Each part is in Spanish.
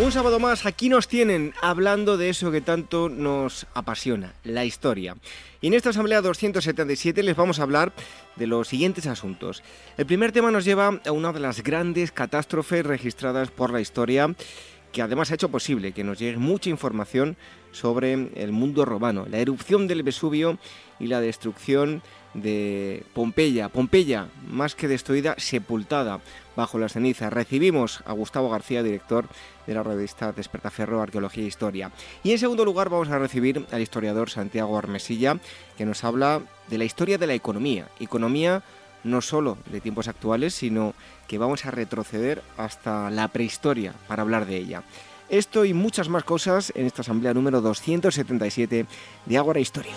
Un sábado más, aquí nos tienen hablando de eso que tanto nos apasiona, la historia. Y en esta Asamblea 277 les vamos a hablar de los siguientes asuntos. El primer tema nos lleva a una de las grandes catástrofes registradas por la historia, que además ha hecho posible que nos llegue mucha información sobre el mundo romano, la erupción del Vesubio y la destrucción de Pompeya. Pompeya, más que destruida, sepultada bajo las cenizas. Recibimos a Gustavo García, director de la revista Despertaferro Arqueología e Historia. Y en segundo lugar vamos a recibir al historiador Santiago Armesilla, que nos habla de la historia de la economía. Economía no solo de tiempos actuales, sino que vamos a retroceder hasta la prehistoria para hablar de ella. Esto y muchas más cosas en esta asamblea número 277 de Ágora Historia.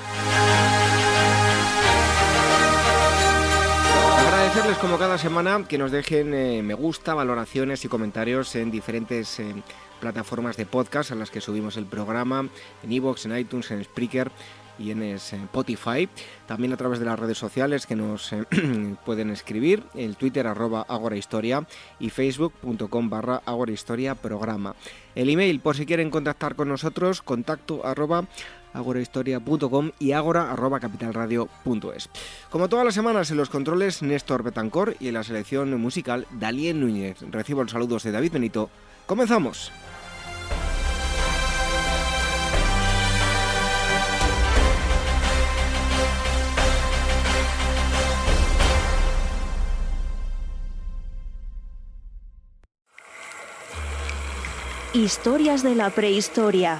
Agradecerles como cada semana que nos dejen eh, me gusta, valoraciones y comentarios en diferentes eh, plataformas de podcast a las que subimos el programa, en iVoox, en iTunes, en Spreaker y en Spotify. También a través de las redes sociales que nos eh, pueden escribir, el Twitter arroba agorahistoria y facebook.com barra agorahistoria programa. El email, por si quieren contactar con nosotros, contacto arroba agorahistoria.com y agora.capitalradio.es. Como todas las semanas en los controles, Néstor Betancor y en la selección musical, Dalien Núñez. Recibo los saludos de David Benito. ¡Comenzamos! Historias de la prehistoria.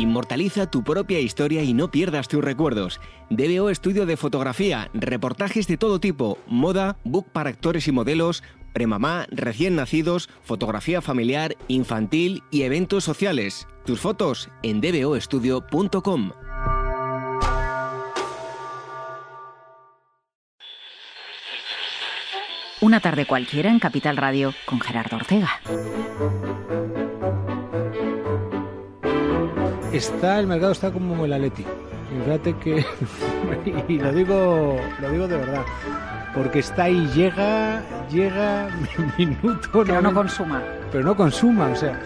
Inmortaliza tu propia historia y no pierdas tus recuerdos. DBO Estudio de Fotografía, reportajes de todo tipo, moda, book para actores y modelos, premamá, recién nacidos, fotografía familiar, infantil y eventos sociales. Tus fotos en dboestudio.com. Una tarde cualquiera en Capital Radio con Gerardo Ortega. Está el mercado está como el Atleti. Fíjate que y lo digo lo digo de verdad, porque está ahí llega llega minuto pero no consuma. Pero no consuma, o sea.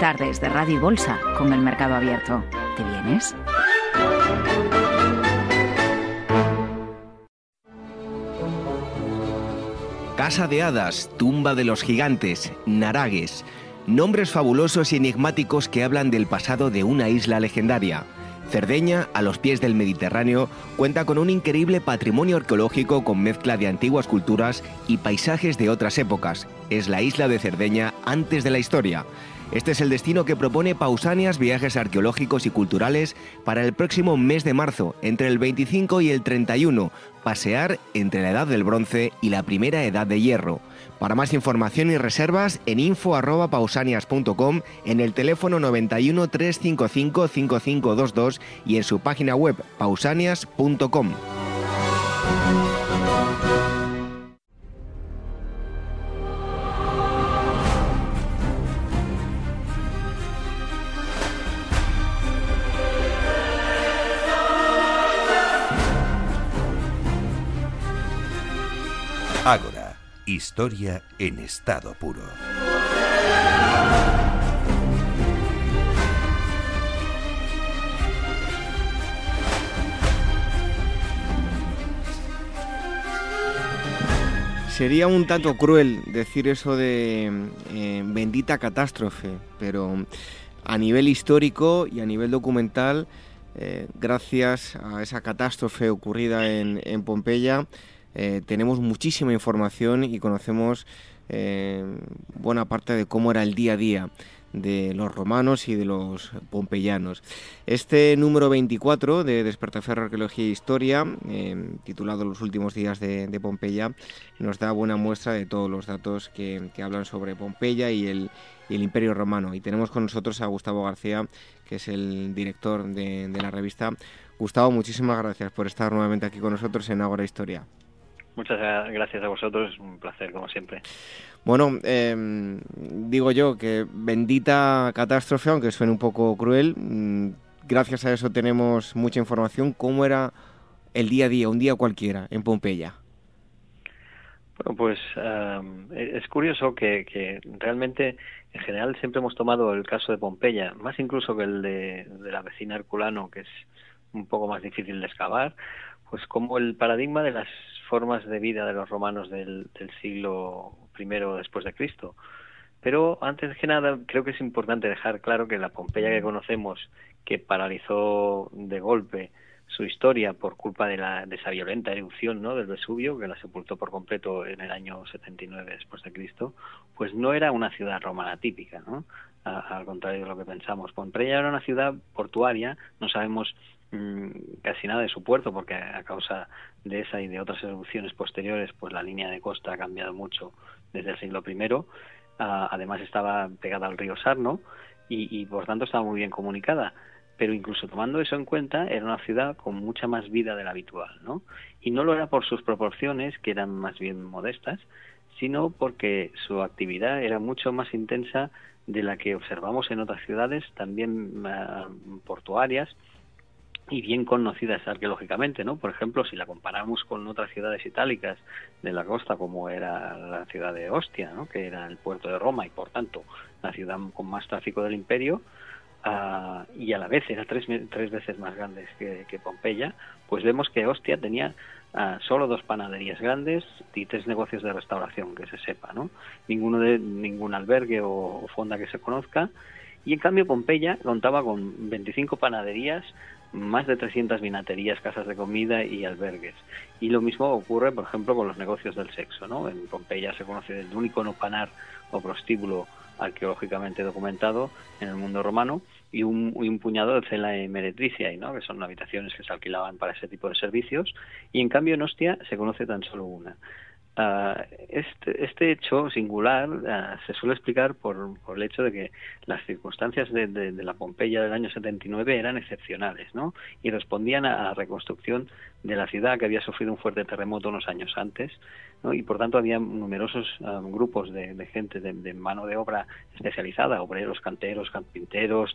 Tardes de Radio y Bolsa con el mercado abierto. ¿Te vienes? Casa de Hadas, Tumba de los Gigantes, Naragues, nombres fabulosos y enigmáticos que hablan del pasado de una isla legendaria. Cerdeña, a los pies del Mediterráneo, cuenta con un increíble patrimonio arqueológico con mezcla de antiguas culturas y paisajes de otras épocas. Es la isla de Cerdeña antes de la historia. Este es el destino que propone Pausanias Viajes Arqueológicos y Culturales para el próximo mes de marzo, entre el 25 y el 31, pasear entre la Edad del Bronce y la Primera Edad de Hierro. Para más información y reservas en info@pausanias.com, en el teléfono 91 355 5522 y en su página web pausanias.com historia en estado puro. Sería un tanto cruel decir eso de eh, bendita catástrofe, pero a nivel histórico y a nivel documental, eh, gracias a esa catástrofe ocurrida en, Pompeya, eh, tenemos muchísima información y conocemos buena parte de cómo era el día a día de los romanos y de los pompeyanos. Este número 24 de Despertaferro Arqueología e Historia, em, titulado Los últimos días de, Pompeya, nos da buena muestra de todos los datos que, hablan sobre Pompeya y el, Imperio Romano. Y tenemos con nosotros a Gustavo García, que es el director de, la revista. Gustavo, muchísimas gracias por estar nuevamente aquí con nosotros en Ágora Historia. Muchas gracias a vosotros, un placer como siempre. Bueno, em, digo yo que bendita catástrofe, aunque suene un poco cruel, mm, gracias a eso tenemos mucha información. ¿Cómo era el día a día, un día cualquiera, en Pompeya? Bueno, pues e-, es curioso que, que, realmente en general siempre hemos tomado el caso de Pompeya, más incluso que el de, de la vecina Herculano, que es un poco más difícil de excavar, pues como el paradigma de las formas de vida de los romanos del, siglo I después de Cristo. Pero antes que nada, creo que es importante dejar claro que la Pompeya que conocemos, que paralizó de golpe su historia por culpa de, la, de esa violenta erupción ¿no? del Vesubio, que la sepultó por completo en el año 79 después de Cristo, pues no era una ciudad romana típica, ¿no? al contrario de lo que pensamos. Pompeya era una ciudad portuaria, no sabemos casi nada de su puerto porque a causa de esa y de otras erupciones posteriores pues la línea de costa ha cambiado mucho desde el siglo I ah, además estaba pegada al río Sarno y, por tanto estaba muy bien comunicada pero incluso tomando eso en cuenta era una ciudad con mucha más vida de la habitual ¿no? y no lo era por sus proporciones que eran más bien modestas sino porque su actividad era mucho más intensa de la que observamos en otras ciudades también ah, portuarias y bien conocidas arqueológicamente, ¿no? Por ejemplo, si la comparamos con otras ciudades itálicas de la costa, como era la ciudad de Ostia, ¿no? Que era el puerto de Roma y, por tanto, la ciudad con más tráfico del imperio, ah, y a la vez era tres, tres veces más grande que, Pompeya, pues vemos que Ostia tenía ah, solo dos panaderías grandes y tres negocios de restauración, que se sepa, ¿no? Ninguno de ningún albergue o, o fonda que se conozca, y en cambio Pompeya contaba con 25 panaderías, más de 300 vinaterías, casas de comida y albergues. Y lo mismo ocurre, por ejemplo, con los negocios del sexo. ¿no? En Pompeya se conoce el único panar o prostíbulo arqueológicamente documentado en el mundo romano y un, un puñado de cela meretricia, ¿no? que son habitaciones que se alquilaban para ese tipo de servicios. Y en cambio en Ostia se conoce tan solo una. Ah, este, este, hecho singular ah, se suele explicar por, por, el hecho de que las circunstancias de, la Pompeya del año 79 eran excepcionales ¿no? y respondían a la reconstrucción de la ciudad que había sufrido un fuerte terremoto unos años antes ¿no? y por tanto había numerosos ah, grupos de, gente de, mano de obra especializada, obreros, canteros, carpinteros,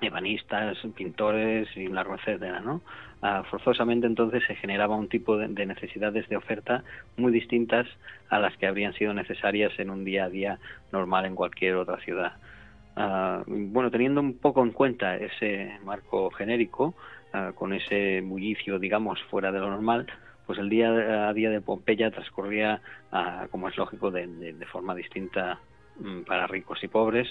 ebanistas, pintores y un largo ¿no? Ah, forzosamente entonces se generaba un tipo de, necesidades de oferta muy distintas a las que habrían sido necesarias en un día a día normal en cualquier otra ciudad. Ah, bueno, teniendo un poco en cuenta ese marco genérico, ah, con ese bullicio, digamos, fuera de lo normal, pues el día a día de Pompeya transcurría, como es lógico, de forma distinta mm, para ricos y pobres,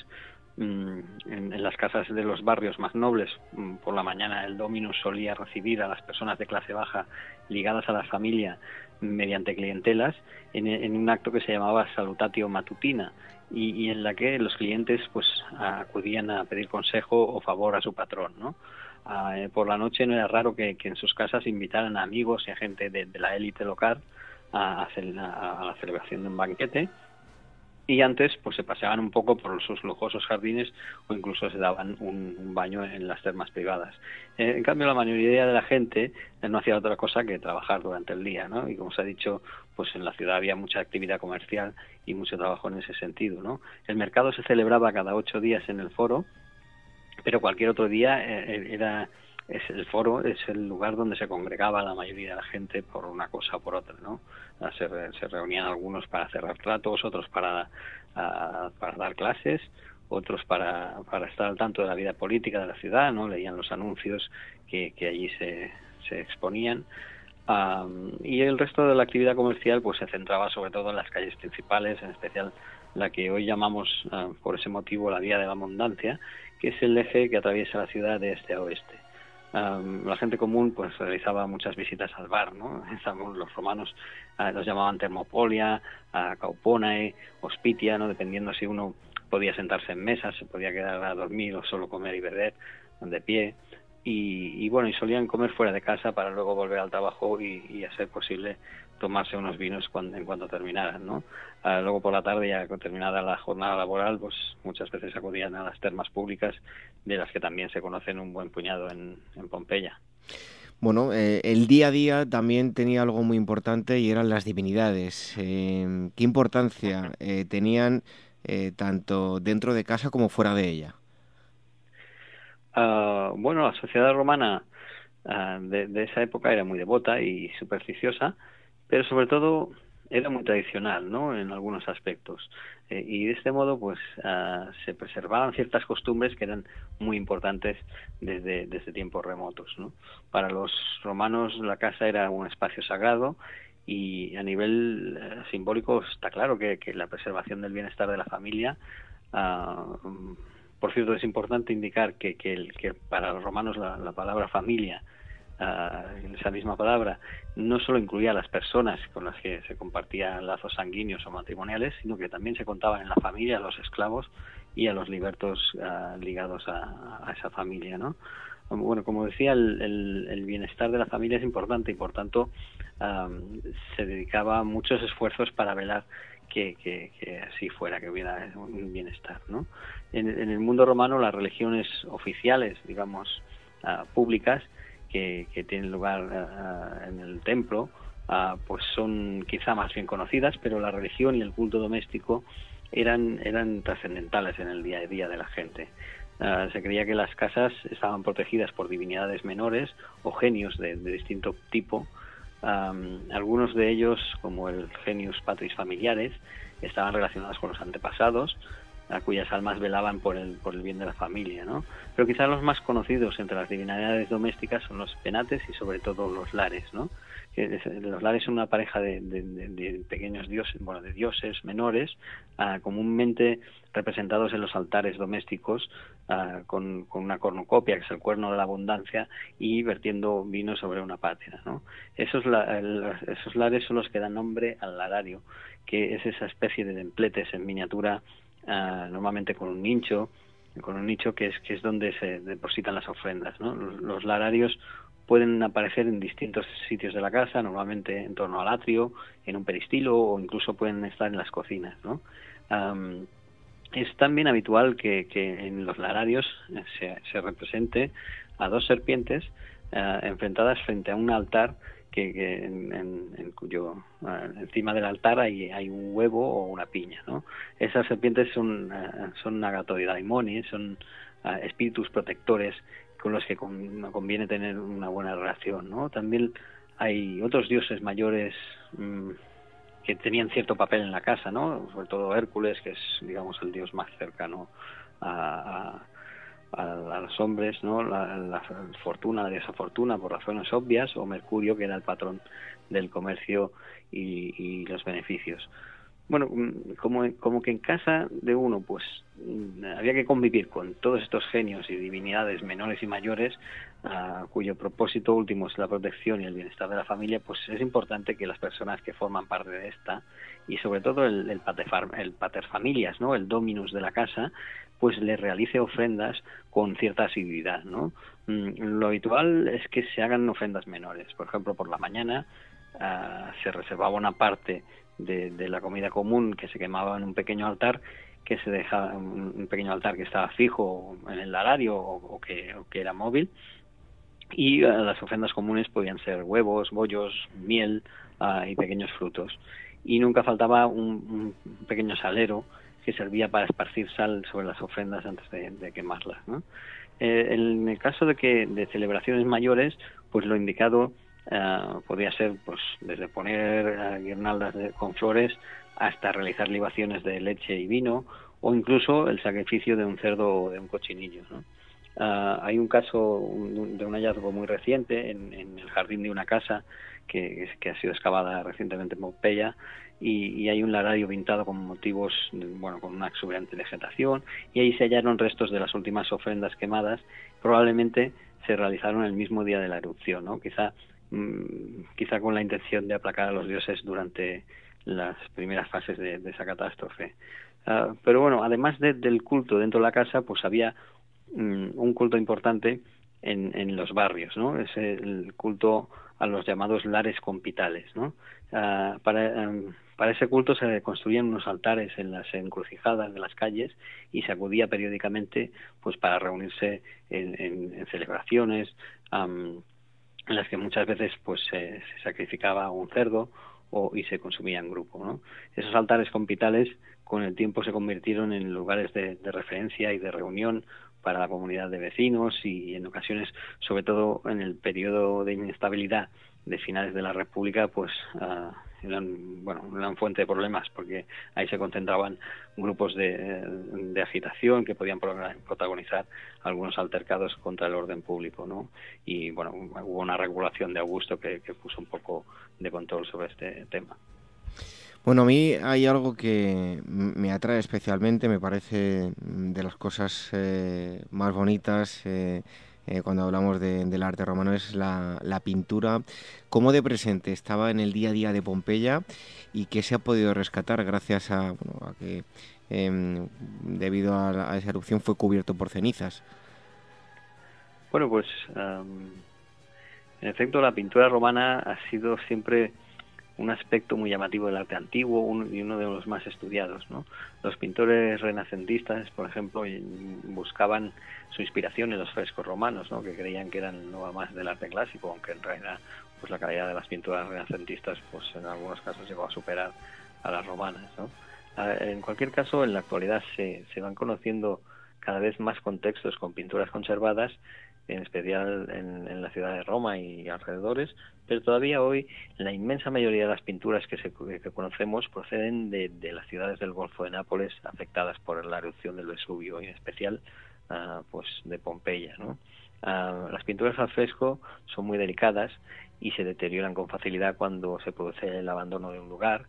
Mm, en, las casas de los barrios más nobles, mm, por la mañana el dominus solía recibir a las personas de clase baja ligadas a la familia mediante clientelas en, un acto que se llamaba salutatio matutina y, en la que los clientes pues acudían a pedir consejo o favor a su patrón, ¿no? Ah, eh, por la noche no era raro que, en sus casas invitaran a amigos y a gente de, la élite local a, hacer, a la celebración de un banquete y antes pues se paseaban un poco por sus lujosos jardines o incluso se daban un, baño en las termas privadas. Eh, en cambio, la mayoría de la gente eh, no hacía otra cosa que trabajar durante el día, ¿no? Y como se ha dicho, pues en la ciudad había mucha actividad comercial y mucho trabajo en ese sentido, ¿no? El mercado se celebraba cada ocho días en el foro, pero cualquier otro día eh, era es el foro, es el lugar donde se congregaba la mayoría de la gente por una cosa o por otra, ¿no? Se, se reunían algunos para cerrar tratos, otros para, para dar clases, otros para, para estar al tanto de la vida política de la ciudad, ¿no? Leían los anuncios que, que allí se, se exponían. y el resto de la actividad comercial pues se centraba sobre todo en las calles principales, en especial la que hoy llamamos ah, por ese motivo la Vía de la Abundancia, que es el eje que atraviesa la ciudad de este a oeste. La gente común pues realizaba muchas visitas al bar, ¿no? Los romanos ah, los llamaban Termopolia, uh, Cauponae, Hospitia, ¿no? Dependiendo si uno podía sentarse en mesas, se podía quedar a dormir o solo comer y beber de pie y, bueno, y solían comer fuera de casa para luego volver al trabajo y, a ser posible tomarse unos vinos cuando, en cuanto terminaran, ¿no? Ah, luego por la tarde, ya terminada la jornada laboral, pues muchas veces acudían a las termas públicas, de las que también se conocen un buen puñado en, Pompeya. Bueno, eh, el día a día también tenía algo muy importante y eran las divinidades. Eh, ¿Qué importancia eh, tenían tanto dentro de casa como fuera de ella? Ah, bueno, la sociedad romana ah, de, esa época era muy devota y supersticiosa, pero sobre todo era muy tradicional, ¿no? En algunos aspectos. Eh, y de este modo, pues, ah, se preservaban ciertas costumbres que eran muy importantes desde, desde tiempos remotos. Para los romanos la casa era un espacio sagrado y a nivel eh, simbólico está claro que, la preservación del bienestar de la familia por cierto, es importante indicar que, que para los romanos la, palabra familia, uh, esa misma palabra, no solo incluía a las personas con las que se compartían lazos sanguíneos o matrimoniales, sino que también se contaban en la familia a los esclavos y a los libertos ah, ligados a, esa familia, ¿no? Bueno, como decía, el, bienestar de la familia es importante y por tanto se dedicaba muchos esfuerzos para velar que, que, así fuera, que hubiera un bienestar. ¿no? En, el mundo romano las religiones oficiales, digamos, ah, públicas, que, tienen lugar ah, en el templo, ah, pues son quizá más bien conocidas, pero la religión y el culto doméstico eran, eran trascendentales en el día a día de la gente. se creía que las casas estaban protegidas por divinidades menores o genios de distinto tipo, algunos de ellos, como el Genius Patris Familiares, estaban relacionados con los antepasados, a cuyas almas velaban por el, por el bien de la familia, ¿no? Pero quizás los más conocidos entre las divinidades domésticas son los penates y sobre todo los lares, ¿no? los lares son una pareja de, pequeños dioses, bueno, de dioses menores, ah, comúnmente representados en los altares domésticos ah, con, una cornucopia, que es el cuerno de la abundancia, y vertiendo vino sobre una pátria. ¿no? Esos, esos lares son los que dan nombre al larario, que es esa especie de templetes en miniatura, ah, normalmente con un nicho, con un nicho que es que es donde se depositan las ofrendas. ¿no? los lararios pueden aparecer en distintos sitios de la casa, normalmente en torno al atrio, en un peristilo o incluso pueden estar en las cocinas. ¿no? es también habitual que, en los lararios se, represente a dos serpientes eh, enfrentadas frente a un altar que, en, cuyo eh, encima del altar hay, hay, un huevo o una piña. ¿no? Esas serpientes son, uh, son son espíritus protectores con los que conviene tener una buena relación, ¿no? También hay otros dioses mayores mm, que tenían cierto papel en la casa, ¿no? Sobre todo Hércules, que es, digamos, el dios más cercano a, los hombres, ¿no? La, fortuna, la diosa fortuna, por razones obvias, o Mercurio, que era el patrón del comercio y los beneficios bueno, mm, como, como que en casa de uno, pues mm, había que convivir con todos estos genios y divinidades menores y mayores, cuyo propósito último es la protección y el bienestar de la familia, pues es importante que las personas que forman parte de esta, y sobre todo el, el, el paterfamilias, ¿no? el dominus de la casa, pues le realice ofrendas con cierta asiduidad, ¿no? Mm, lo habitual es que se hagan ofrendas menores. Por ejemplo, por la mañana ah, se reservaba una parte de, la comida común que se quemaba en un pequeño altar que se dejaba un pequeño altar que estaba fijo en el larario o, que, era móvil y eh, las ofrendas comunes podían ser huevos, bollos, miel ah, y pequeños frutos y nunca faltaba un, pequeño salero que servía para esparcir sal sobre las ofrendas antes de, quemarlas. Eh, en el caso de que de celebraciones mayores, pues lo indicado uh, podría ser pues desde poner guirnaldas con flores hasta realizar libaciones de leche y vino o incluso el sacrificio de un cerdo o de un cochinillo. ¿no? Uh, hay un caso de un hallazgo muy reciente en, en el jardín de una casa que, ha sido excavada recientemente en Pompeya y, hay un larario pintado con motivos, bueno, con una exuberante vegetación y ahí se hallaron restos de las últimas ofrendas quemadas, probablemente se realizaron el mismo día de la erupción, ¿no? Quizá, mmm, quizá con la intención de aplacar a los dioses durante las primeras fases de, esa catástrofe. Uh, pero bueno, además de, del culto dentro de la casa, pues había um, un culto importante en, en los barrios, ¿no? Es el culto a los llamados lares compitales, ¿no? Uh, para, ese culto se construían unos altares en las encrucijadas de las calles y se acudía periódicamente pues para reunirse en, en, celebraciones um, en las que muchas veces pues se, sacrificaba un cerdo o, y se consumía en grupo. ¿no? Esos altares compitales con el tiempo se convirtieron en lugares de referencia y de reunión para la comunidad de vecinos y en ocasiones, sobre todo en el periodo de inestabilidad de finales de la República, pues uh, eran, bueno, eran fuente de problemas porque ahí se concentraban grupos de, de agitación que podían protagonizar algunos altercados contra el orden público, ¿no? Y bueno, hubo una regulación de Augusto que, que puso un poco de control sobre este tema. Bueno, a mí hay algo que me atrae especialmente, me parece de las cosas eh, más bonitas eh, eh, cuando hablamos de, del arte romano, es la, pintura. ¿Cómo de presente estaba en el día a día de Pompeya y qué se ha podido rescatar gracias a, bueno, a que eh, debido a, la, esa erupción fue cubierto por cenizas? Bueno, pues um, en efecto la pintura romana ha sido siempre un aspecto muy llamativo del arte antiguo y uno de los más estudiados. Los pintores renacentistas, por ejemplo, buscaban su inspiración en los frescos romanos, ¿no? que creían que eran no más del arte clásico, aunque en realidad pues la calidad de las pinturas renacentistas pues en algunos casos llegó a superar a las romanas. ¿no? En cualquier caso, en la actualidad se van conociendo cada vez más contextos con pinturas conservadas en especial en, la ciudad de Roma y alrededores, pero todavía hoy la inmensa mayoría de las pinturas que, se, conocemos proceden de, las ciudades del Golfo de Nápoles afectadas por la erupción del Vesubio, y en especial uh, pues de Pompeya. Uh, las pinturas al fresco son muy delicadas y se deterioran con facilidad cuando se produce el abandono de un lugar,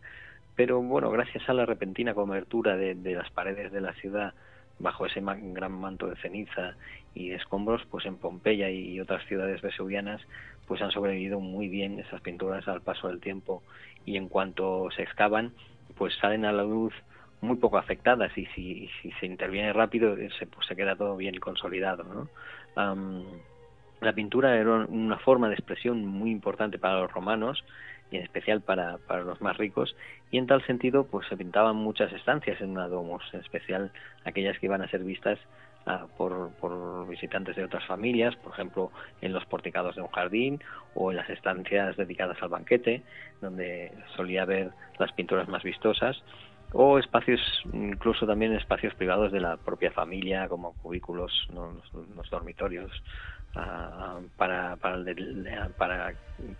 pero bueno, gracias a la repentina cobertura de las paredes de la ciudad bajo ese gran manto de ceniza y de escombros, pues en Pompeya y otras ciudades vesuvianas, pues han sobrevivido muy bien esas pinturas al paso del tiempo y en cuanto se excavan, pues salen a la luz muy poco afectadas y si, se interviene rápido se, pues se queda todo bien consolidado. ¿no? La pintura era una forma de expresión muy importante para los romanos y en especial para, para los más ricos, y en tal sentido pues se pintaban muchas estancias en una domos, en especial aquellas que iban a ser vistas uh, por, por visitantes de otras familias, por ejemplo en los porticados de un jardín o en las estancias dedicadas al banquete, donde solía haber las pinturas más vistosas, o espacios, incluso también espacios privados de la propia familia, como cubículos, ¿no? los dormitorios, Uh, para, para, para,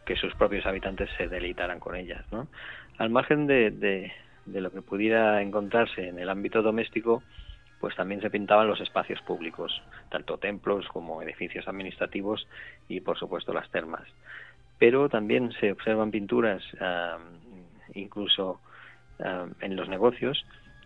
que sus propios habitantes se deleitaran con ellas. ¿no? Al margen de, lo que pudiera encontrarse en el ámbito doméstico, pues también se pintaban los espacios públicos, tanto templos como edificios administrativos y, por supuesto, las termas. Pero también se observan pinturas, uh, incluso uh, en los negocios,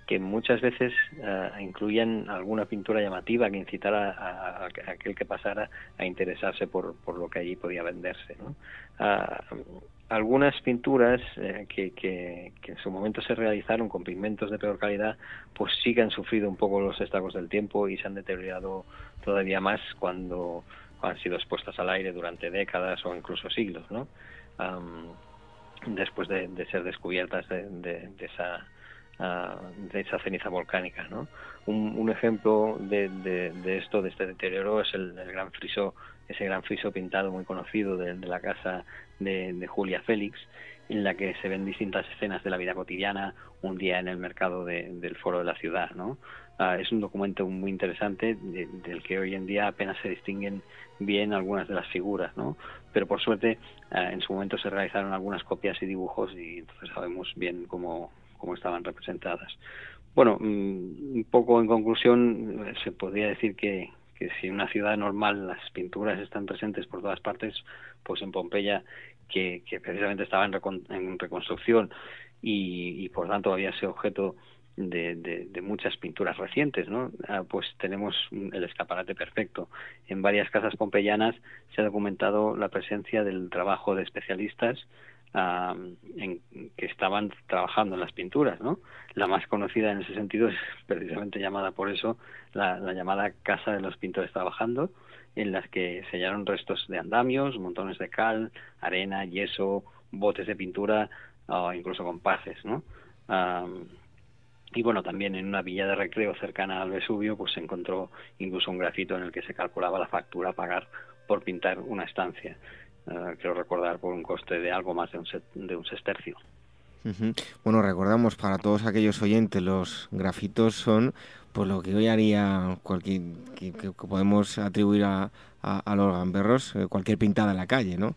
que muchas veces uh, incluían alguna pintura llamativa que incitara a, aquel que pasara a interesarse por, lo que allí podía venderse. ¿no? Uh, algunas pinturas eh, que, que, en su momento se realizaron con pigmentos de peor calidad, pues sí que han sufrido un poco los estragos del tiempo y se han deteriorado todavía más cuando, han sido expuestas al aire durante décadas o incluso siglos, ¿no? Um, después de, ser descubiertas de, de, de esa uh, de esa ceniza volcánica. ¿no? Un, un ejemplo de, de, de, esto, de este deterioro, es el, el gran friso ese gran friso pintado muy conocido de, la casa de, Julia Félix, en la que se ven distintas escenas de la vida cotidiana, un día en el mercado del foro de la ciudad, ¿no? Ah, es un documento muy interesante del que hoy en día apenas se distinguen bien algunas de las figuras, ¿no? Pero por suerte ah, en su momento se realizaron algunas copias y dibujos y entonces sabemos bien cómo, cómo estaban representadas. Bueno, mm, un poco en conclusión, se podría decir que, que si en una ciudad normal las pinturas están presentes por todas partes, pues en Pompeya, que, que precisamente estaba en, en reconstrucción y, por tanto había ese objeto de, muchas pinturas recientes, ¿no? Ah, pues tenemos el escaparate perfecto. En varias casas pompeyanas se ha documentado la presencia del trabajo de especialistas en, que estaban trabajando en las pinturas, ¿no? La más conocida en ese sentido es precisamente llamada por eso la, llamada Casa de los Pintores Trabajando, en las que sellaron restos de andamios, montones de cal, arena, yeso, botes de pintura o incluso compases, ¿no? y bueno, también en una villa de recreo cercana al Vesubio, pues se encontró incluso un grafito en el que se calculaba la factura a pagar por pintar una estancia. Eh, quiero recordar por un coste de algo más de un, de un sestercio. Bueno, recordamos para todos aquellos oyentes, los grafitos son por lo que hoy haría cualquier que, podemos atribuir a, a, los gamberros eh, cualquier pintada en la calle, ¿no?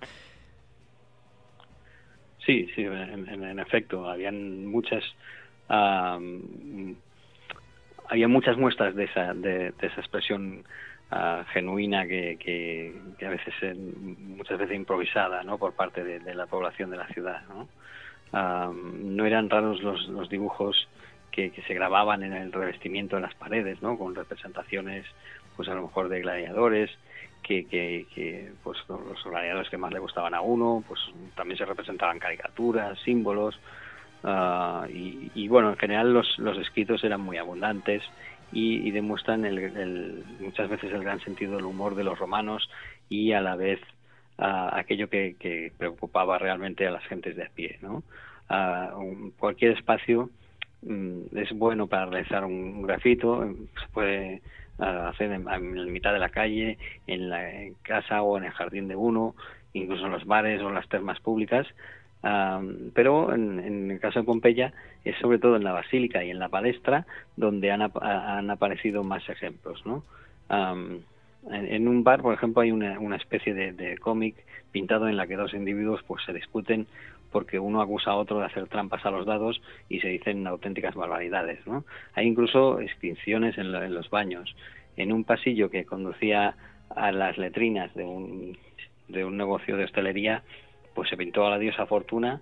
Sí, sí, en, efecto, habían muchas había muchas muestras de esa de esa expresión genuina que, a veces muchas veces improvisada ¿no? por parte de, la población de la ciudad no, no eran raros los, dibujos que, se grababan en el revestimiento de las paredes no con representaciones pues a lo mejor de gladiadores que, pues los gladiadores que más le gustaban a uno pues también se representaban caricaturas símbolos ah, y, bueno en general los escritos eran muy abundantes y, demuestran el, muchas veces el gran sentido del humor de los romanos y a la vez aquello que, preocupaba realmente a las gentes de a pie. ¿no? cualquier espacio mm, es bueno para realizar un, grafito, se puede hacer en, la mitad de la calle, en la casa o en el jardín de uno, incluso en los bares o en las termas públicas, pero en, el caso de Pompeya es sobre todo en la basílica y en la palestra donde han, han aparecido más ejemplos. ¿no? en, un bar, por ejemplo, hay una, una especie de, cómic pintado en la que dos individuos pues se discuten porque uno acusa a otro de hacer trampas a los dados y se dicen auténticas barbaridades. ¿no? Hay incluso extinciones en, en los baños. En un pasillo que conducía a las letrinas de un, de un negocio de hostelería, pues se pintó a la diosa Fortuna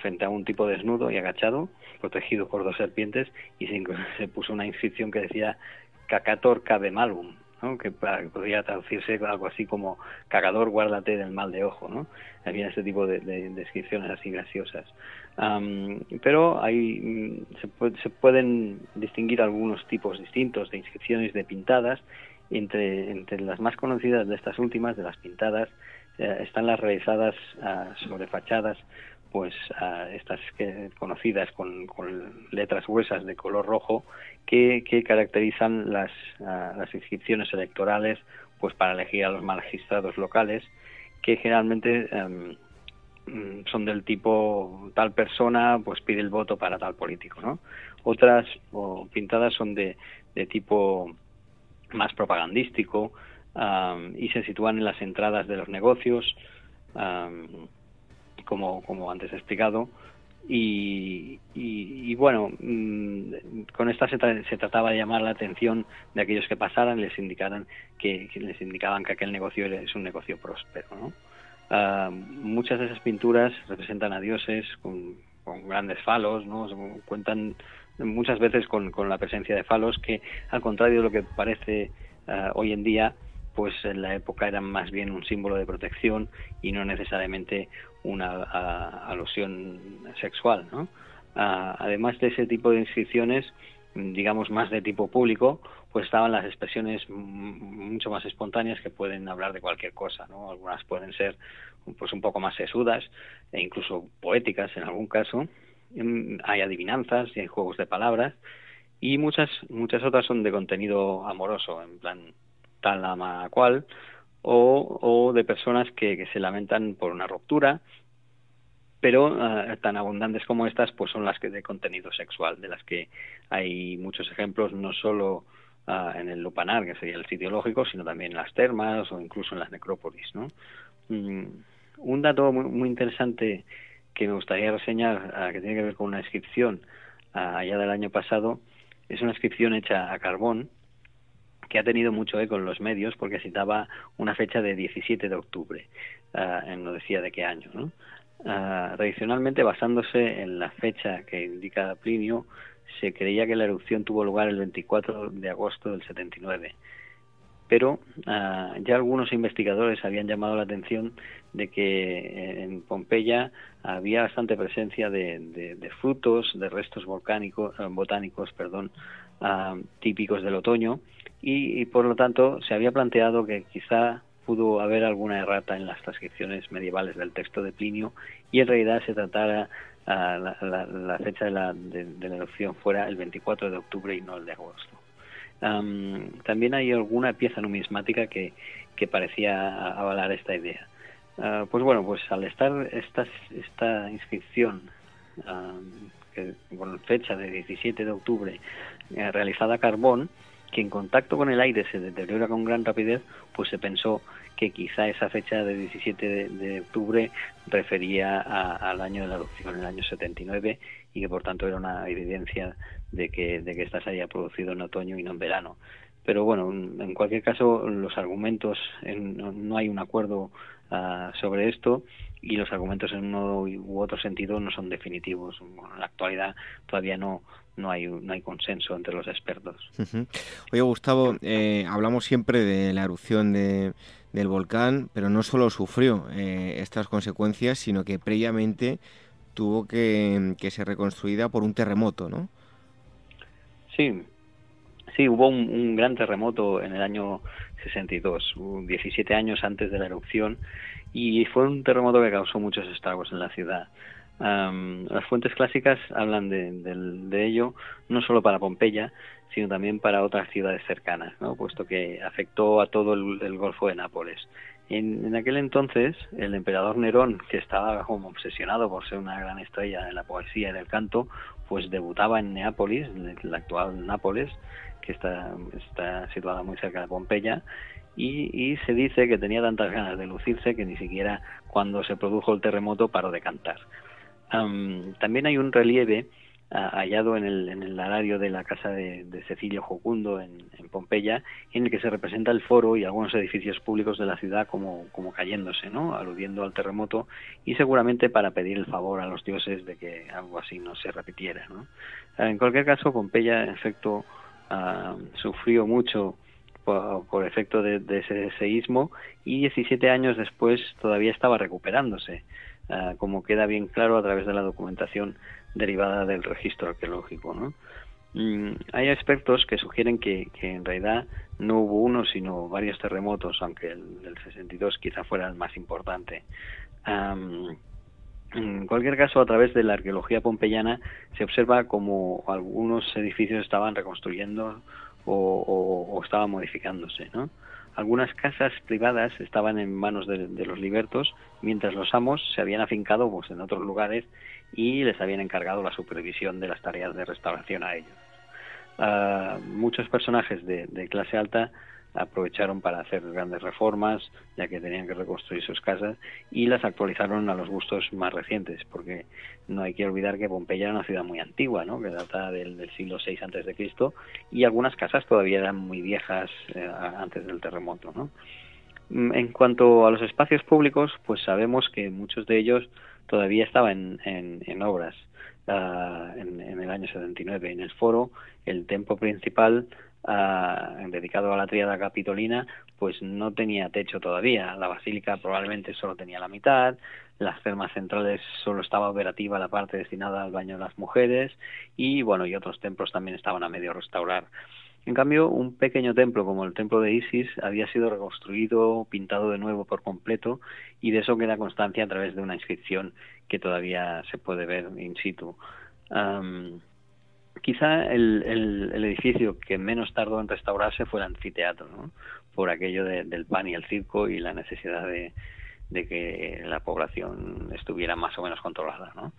frente a un tipo desnudo y agachado, protegido por dos serpientes, y se, se puso una inscripción que decía Cacator cabe malum, ¿no? que podría traducirse algo así como cagador guárdate del mal de ojo, ¿no? Había este tipo de, descripciones así graciosas. pero hay, mm, se, se, pueden distinguir algunos tipos distintos de inscripciones de pintadas, entre, entre las más conocidas de estas últimas, de las pintadas, eh, están las realizadas ah, sobre fachadas pues ah, estas que, conocidas con, letras gruesas de color rojo que, caracterizan las, ah, las inscripciones electorales pues para elegir a los magistrados locales que generalmente mm, son del tipo tal persona pues pide el voto para tal político no otras pintadas son de tipo más propagandístico y se sitúan en las entradas de los negocios, como, como antes he explicado. Y, y, bueno, mm, con esta se, se, trataba de llamar la atención de aquellos que pasaran, les indicaran que, les indicaban que aquel negocio es un negocio próspero. ¿no? muchas de esas pinturas representan a dioses con, con grandes falos, ¿no? cuentan muchas veces con, con, la presencia de falos que, al contrario de lo que parece uh, hoy en día, pues en la época eran más bien un símbolo de protección y no necesariamente una alusión sexual, ¿no? además de ese tipo de inscripciones, digamos más de tipo público, pues estaban las expresiones mucho más espontáneas que pueden hablar de cualquier cosa, ¿no? Algunas pueden ser pues un poco más sesudas e incluso poéticas en algún caso. Mm, hay adivinanzas y hay juegos de palabras y muchas muchas otras son de contenido amoroso, en plan tal ama cual, o, de personas que, se lamentan por una ruptura, pero ah, tan abundantes como estas pues son las que de contenido sexual, de las que hay muchos ejemplos no solo ah, en el Lupanar, que sería el sitio lógico, sino también en las termas o incluso en las necrópolis. ¿no? Mm, un dato muy, interesante que me gustaría reseñar, ah, que tiene que ver con una inscripción allá del año pasado, es una inscripción hecha a carbón que ha tenido mucho eco en los medios porque citaba una fecha de 17 de octubre, uh, no decía de qué año. ¿no? tradicionalmente, basándose en la fecha que indica Plinio, se creía que la erupción tuvo lugar el 24 de agosto del 79 pero ah, ya algunos investigadores habían llamado la atención de que eh, en Pompeya había bastante presencia de, frutos, de restos volcánicos, eh, botánicos, perdón, ah, típicos del otoño y, por lo tanto se había planteado que quizá pudo haber alguna errata en las transcripciones medievales del texto de Plinio y en realidad se tratara ah, la, fecha de la, de la erupción fuera el 24 de octubre y no el de agosto también hay alguna pieza numismática que, que parecía avalar esta idea. Ah, pues bueno, pues al estar esta, esta inscripción con fecha de 17 de octubre eh, realizada a carbón, que en contacto con el aire se deteriora con gran rapidez, pues se pensó que quizá esa fecha de 17 de, octubre refería al año de la erupción, el año 79, y que por tanto era una evidencia de que, de que esta se haya producido en otoño y no en verano. Pero bueno, en cualquier caso, los argumentos, no hay un acuerdo ah, sobre esto y los argumentos en uno u otro sentido no son definitivos. en la actualidad todavía no, no hay, no hay consenso entre los expertos. Oye, Gustavo, eh, hablamos siempre de la erupción de, del volcán, pero no solo sufrió eh, estas consecuencias, sino que previamente tuvo que, que ser reconstruida por un terremoto, ¿no? Sí, sí, hubo un, gran terremoto en el año 62, 17 años antes de la erupción, y fue un terremoto que causó muchos estragos en la ciudad. Las fuentes clásicas hablan de, ello no solo para Pompeya, sino también para otras ciudades cercanas, puesto que afectó a todo el, Golfo de Nápoles. En, aquel entonces, el emperador Nerón, que estaba como obsesionado por ser una gran estrella de la poesía y del canto, pues debutaba en Neápolis, la actual Nápoles, que está, está situada muy cerca de Pompeya, y, se dice que tenía tantas ganas de lucirse que ni siquiera cuando se produjo el terremoto paró de cantar. También hay un relieve hallado en el, en el arario de la casa de, Cecilio Jocundo en, Pompeya, en el que se representa el foro y algunos edificios públicos de la ciudad como, cayéndose, ¿no? aludiendo al terremoto y seguramente para pedir el favor a los dioses de que algo así no se repitiera. ¿no? En cualquier caso, Pompeya, en efecto, ah, sufrió mucho por, efecto de, ese seísmo y 17 años después todavía estaba recuperándose, ah, como queda bien claro a través de la documentación derivada del registro arqueológico. ¿no? Mm, hay expertos que sugieren que, en realidad no hubo uno, sino varios terremotos, aunque el del 62 quizá fuera el más importante. en cualquier caso, a través de la arqueología pompeyana se observa como algunos edificios estaban reconstruyendo o, estaban modificándose. ¿no? Algunas casas privadas estaban en manos de, los libertos, mientras los amos se habían afincado pues, en otros lugares y les habían encargado la supervisión de las tareas de restauración a ellos. Ah, muchos personajes de, clase alta aprovecharon para hacer grandes reformas, ya que tenían que reconstruir sus casas, y las actualizaron a los gustos más recientes, porque no hay que olvidar que Pompeya era una ciudad muy antigua, ¿no? que data del, siglo VI Cristo, y algunas casas todavía eran muy viejas eh, antes del terremoto. ¿no? Mm, en cuanto a los espacios públicos, pues sabemos que muchos de ellos todavía estaba en, en, obras ah, en, el año 79. En el foro, el templo principal, dedicado a la tríada capitolina, pues no tenía techo todavía. La basílica probablemente solo tenía la mitad. Las termas centrales solo estaba operativa la parte destinada al baño de las mujeres y bueno y otros templos también estaban a medio restaurar. En cambio, un pequeño templo como el templo de Isis había sido reconstruido, pintado de nuevo por completo, y de eso queda constancia a través de una inscripción que todavía se puede ver in situ. Quizá el, edificio que menos tardó en restaurarse fue el anfiteatro, por aquello del pan y el circo y la necesidad de, de que la población estuviera más o menos controlada. ¿no?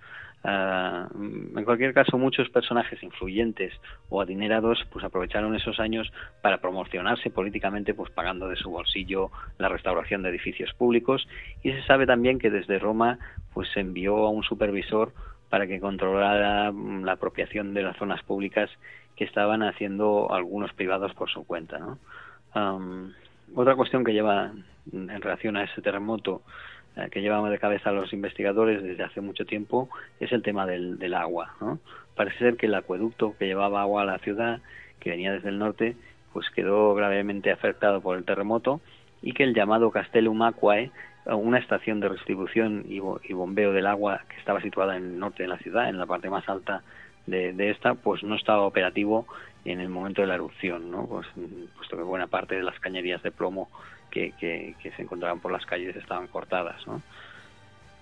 Ah, en cualquier caso, muchos personajes influyentes o adinerados pues aprovecharon esos años para promocionarse políticamente, pues pagando de su bolsillo la restauración de edificios públicos. Y se sabe también que desde Roma pues se envió a un supervisor para que controlara mm, la apropiación de las zonas públicas que estaban haciendo algunos privados por su cuenta. ¿no? otra cuestión que lleva en relación a ese terremoto eh, que llevamos de cabeza a los investigadores desde hace mucho tiempo es el tema del, del agua. ¿no? Parece ser que el acueducto que llevaba agua a la ciudad, que venía desde el norte, pues quedó gravemente afectado por el terremoto y que el llamado Castellum Aquae, una estación de distribución y, bombeo del agua que estaba situada en el norte de la ciudad, en la parte más alta de, de, esta, pues no estaba operativo en el momento de la erupción, ¿no? Pues, puesto que buena parte de las cañerías de plomo que, que, se encontraban por las calles estaban cortadas. ¿no?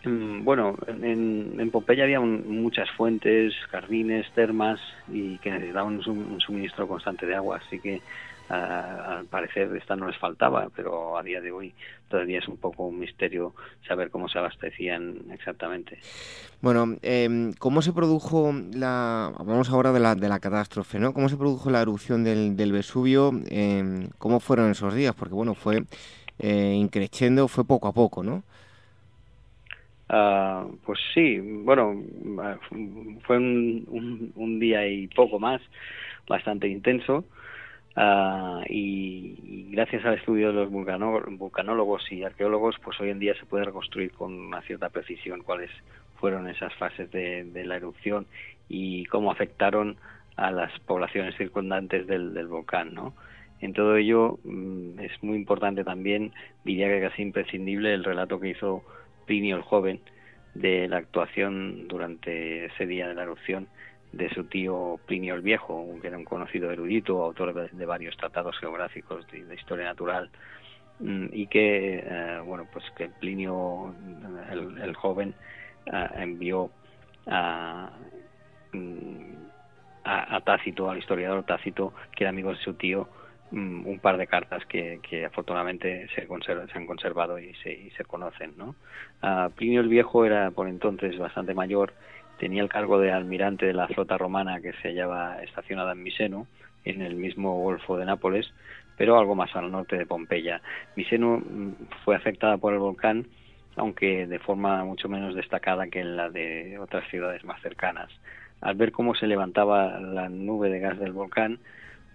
Mm, bueno, en, en Pompeya había muchas fuentes, jardines, termas y que necesitaban un, suministro constante de agua, así que al parecer esta no les faltaba, pero a día de hoy todavía es un poco un misterio saber cómo se abastecían exactamente. Bueno, eh, ¿cómo se produjo la... Hablamos ahora de la, de la catástrofe, ¿no? ¿Cómo se produjo la erupción del, del Vesubio? Eh, ¿Cómo fueron esos días? Porque, bueno, fue eh, increciendo, fue poco a poco, ¿no? Ah, pues sí, bueno, ah, fue un, un, día y poco más, bastante intenso. Uh, y, gracias al estudio de los vulcanólogos y arqueólogos, pues hoy en día se puede reconstruir con una cierta precisión cuáles fueron esas fases de, la erupción y cómo afectaron a las poblaciones circundantes del, del volcán, ¿no? En todo ello mm, es muy importante también, diría que casi imprescindible, el relato que hizo Plinio el joven de la actuación durante ese día de la erupción de su tío Plinio el Viejo, que era un conocido erudito, autor de, varios tratados geográficos de, historia natural, mm, y que, eh, bueno, pues que Plinio el, joven eh, envió mm, a, a, Tácito, al historiador Tácito, que era amigo de su tío, mm, un par de cartas que, que afortunadamente se, se, han conservado y se, y se conocen. ¿no? Ah, Plinio el Viejo era por entonces bastante mayor tenía el cargo de almirante de la flota romana que se hallaba estacionada en Miseno, en el mismo Golfo de Nápoles, pero algo más al norte de Pompeya. Miseno mm, fue afectada por el volcán, aunque de forma mucho menos destacada que en la de otras ciudades más cercanas. Al ver cómo se levantaba la nube de gas del volcán,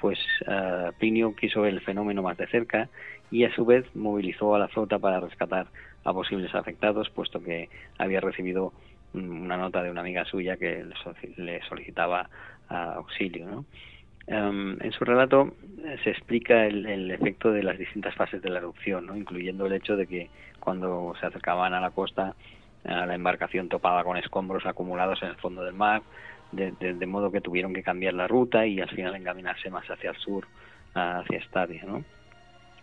pues uh, Plinio quiso ver el fenómeno más de cerca y a su vez movilizó a la flota para rescatar a posibles afectados, puesto que había recibido una nota de una amiga suya que le solicitaba ah, auxilio. ¿no? Em, en su relato eh, se explica el, efecto de las distintas fases de la erupción, ¿no? incluyendo el hecho de que cuando se acercaban a la costa la embarcación topaba con escombros acumulados en el fondo del mar, de, de, modo que tuvieron que cambiar la ruta y al final encaminarse más hacia el sur, hacia Estadia. ¿no?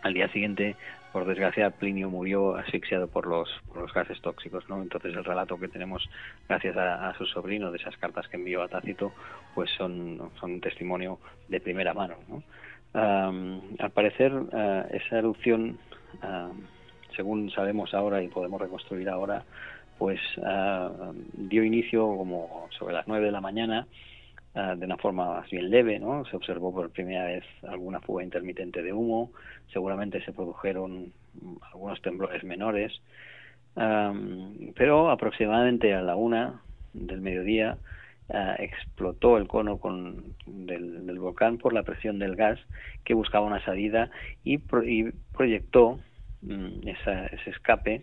Al día siguiente por desgracia Plinio murió asfixiado por los, por los gases tóxicos, ¿no? Entonces el relato que tenemos gracias a, su sobrino de esas cartas que envió a Tácito, pues son, son un testimonio de primera mano, ¿no? al parecer eh, esa erupción, según sabemos ahora y podemos reconstruir ahora, pues dio inicio como sobre las nueve de la mañana de una forma más bien leve, ¿no? Se observó por primera vez alguna fuga intermitente de humo, seguramente se produjeron algunos temblores menores, pero aproximadamente a la una del mediodía ah, explotó el cono con, del, volcán por la presión del gas que buscaba una salida y, proyectó mm, ese escape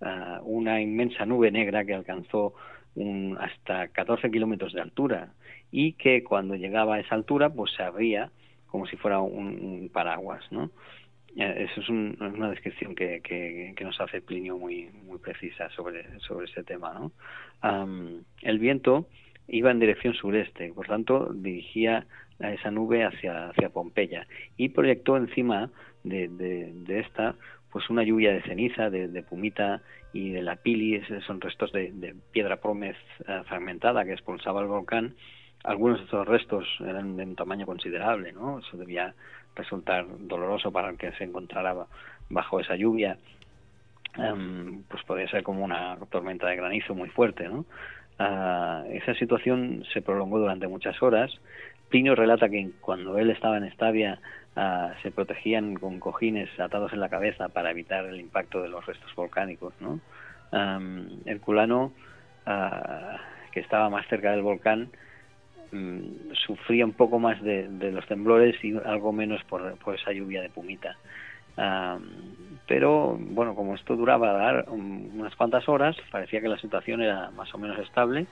a una inmensa nube negra que alcanzó un, hasta 14 kilómetros de altura y que cuando llegaba a esa altura pues se abría como si fuera un, paraguas, ¿no? Eh, eso es una descripción que, que, nos hace Plinio muy muy precisa sobre sobre ese tema, ¿no? el viento iba en dirección sureste, por tanto dirigía a esa nube hacia hacia Pompeya y proyectó encima de, de, esta pues una lluvia de ceniza, de, de pumita y de la pili, son restos de, piedra prómez eh, fragmentada que expulsaba el volcán algunos de estos restos eran de un tamaño considerable, ¿no? Eso debía resultar doloroso para el que se encontrara bajo esa lluvia, em, pues podría ser como una tormenta de granizo muy fuerte, ¿no? Ah, esa situación se prolongó durante muchas horas. Plinio relata que cuando él estaba en Estavia ah, se protegían con cojines atados en la cabeza para evitar el impacto de los restos volcánicos. ¿no? Herculano, ah, que estaba más cerca del volcán, mm, sufría un poco más de, los temblores y algo menos por, esa lluvia de pumita pero bueno, como esto duraba unas cuantas horas, parecía que la situación era más o menos estable.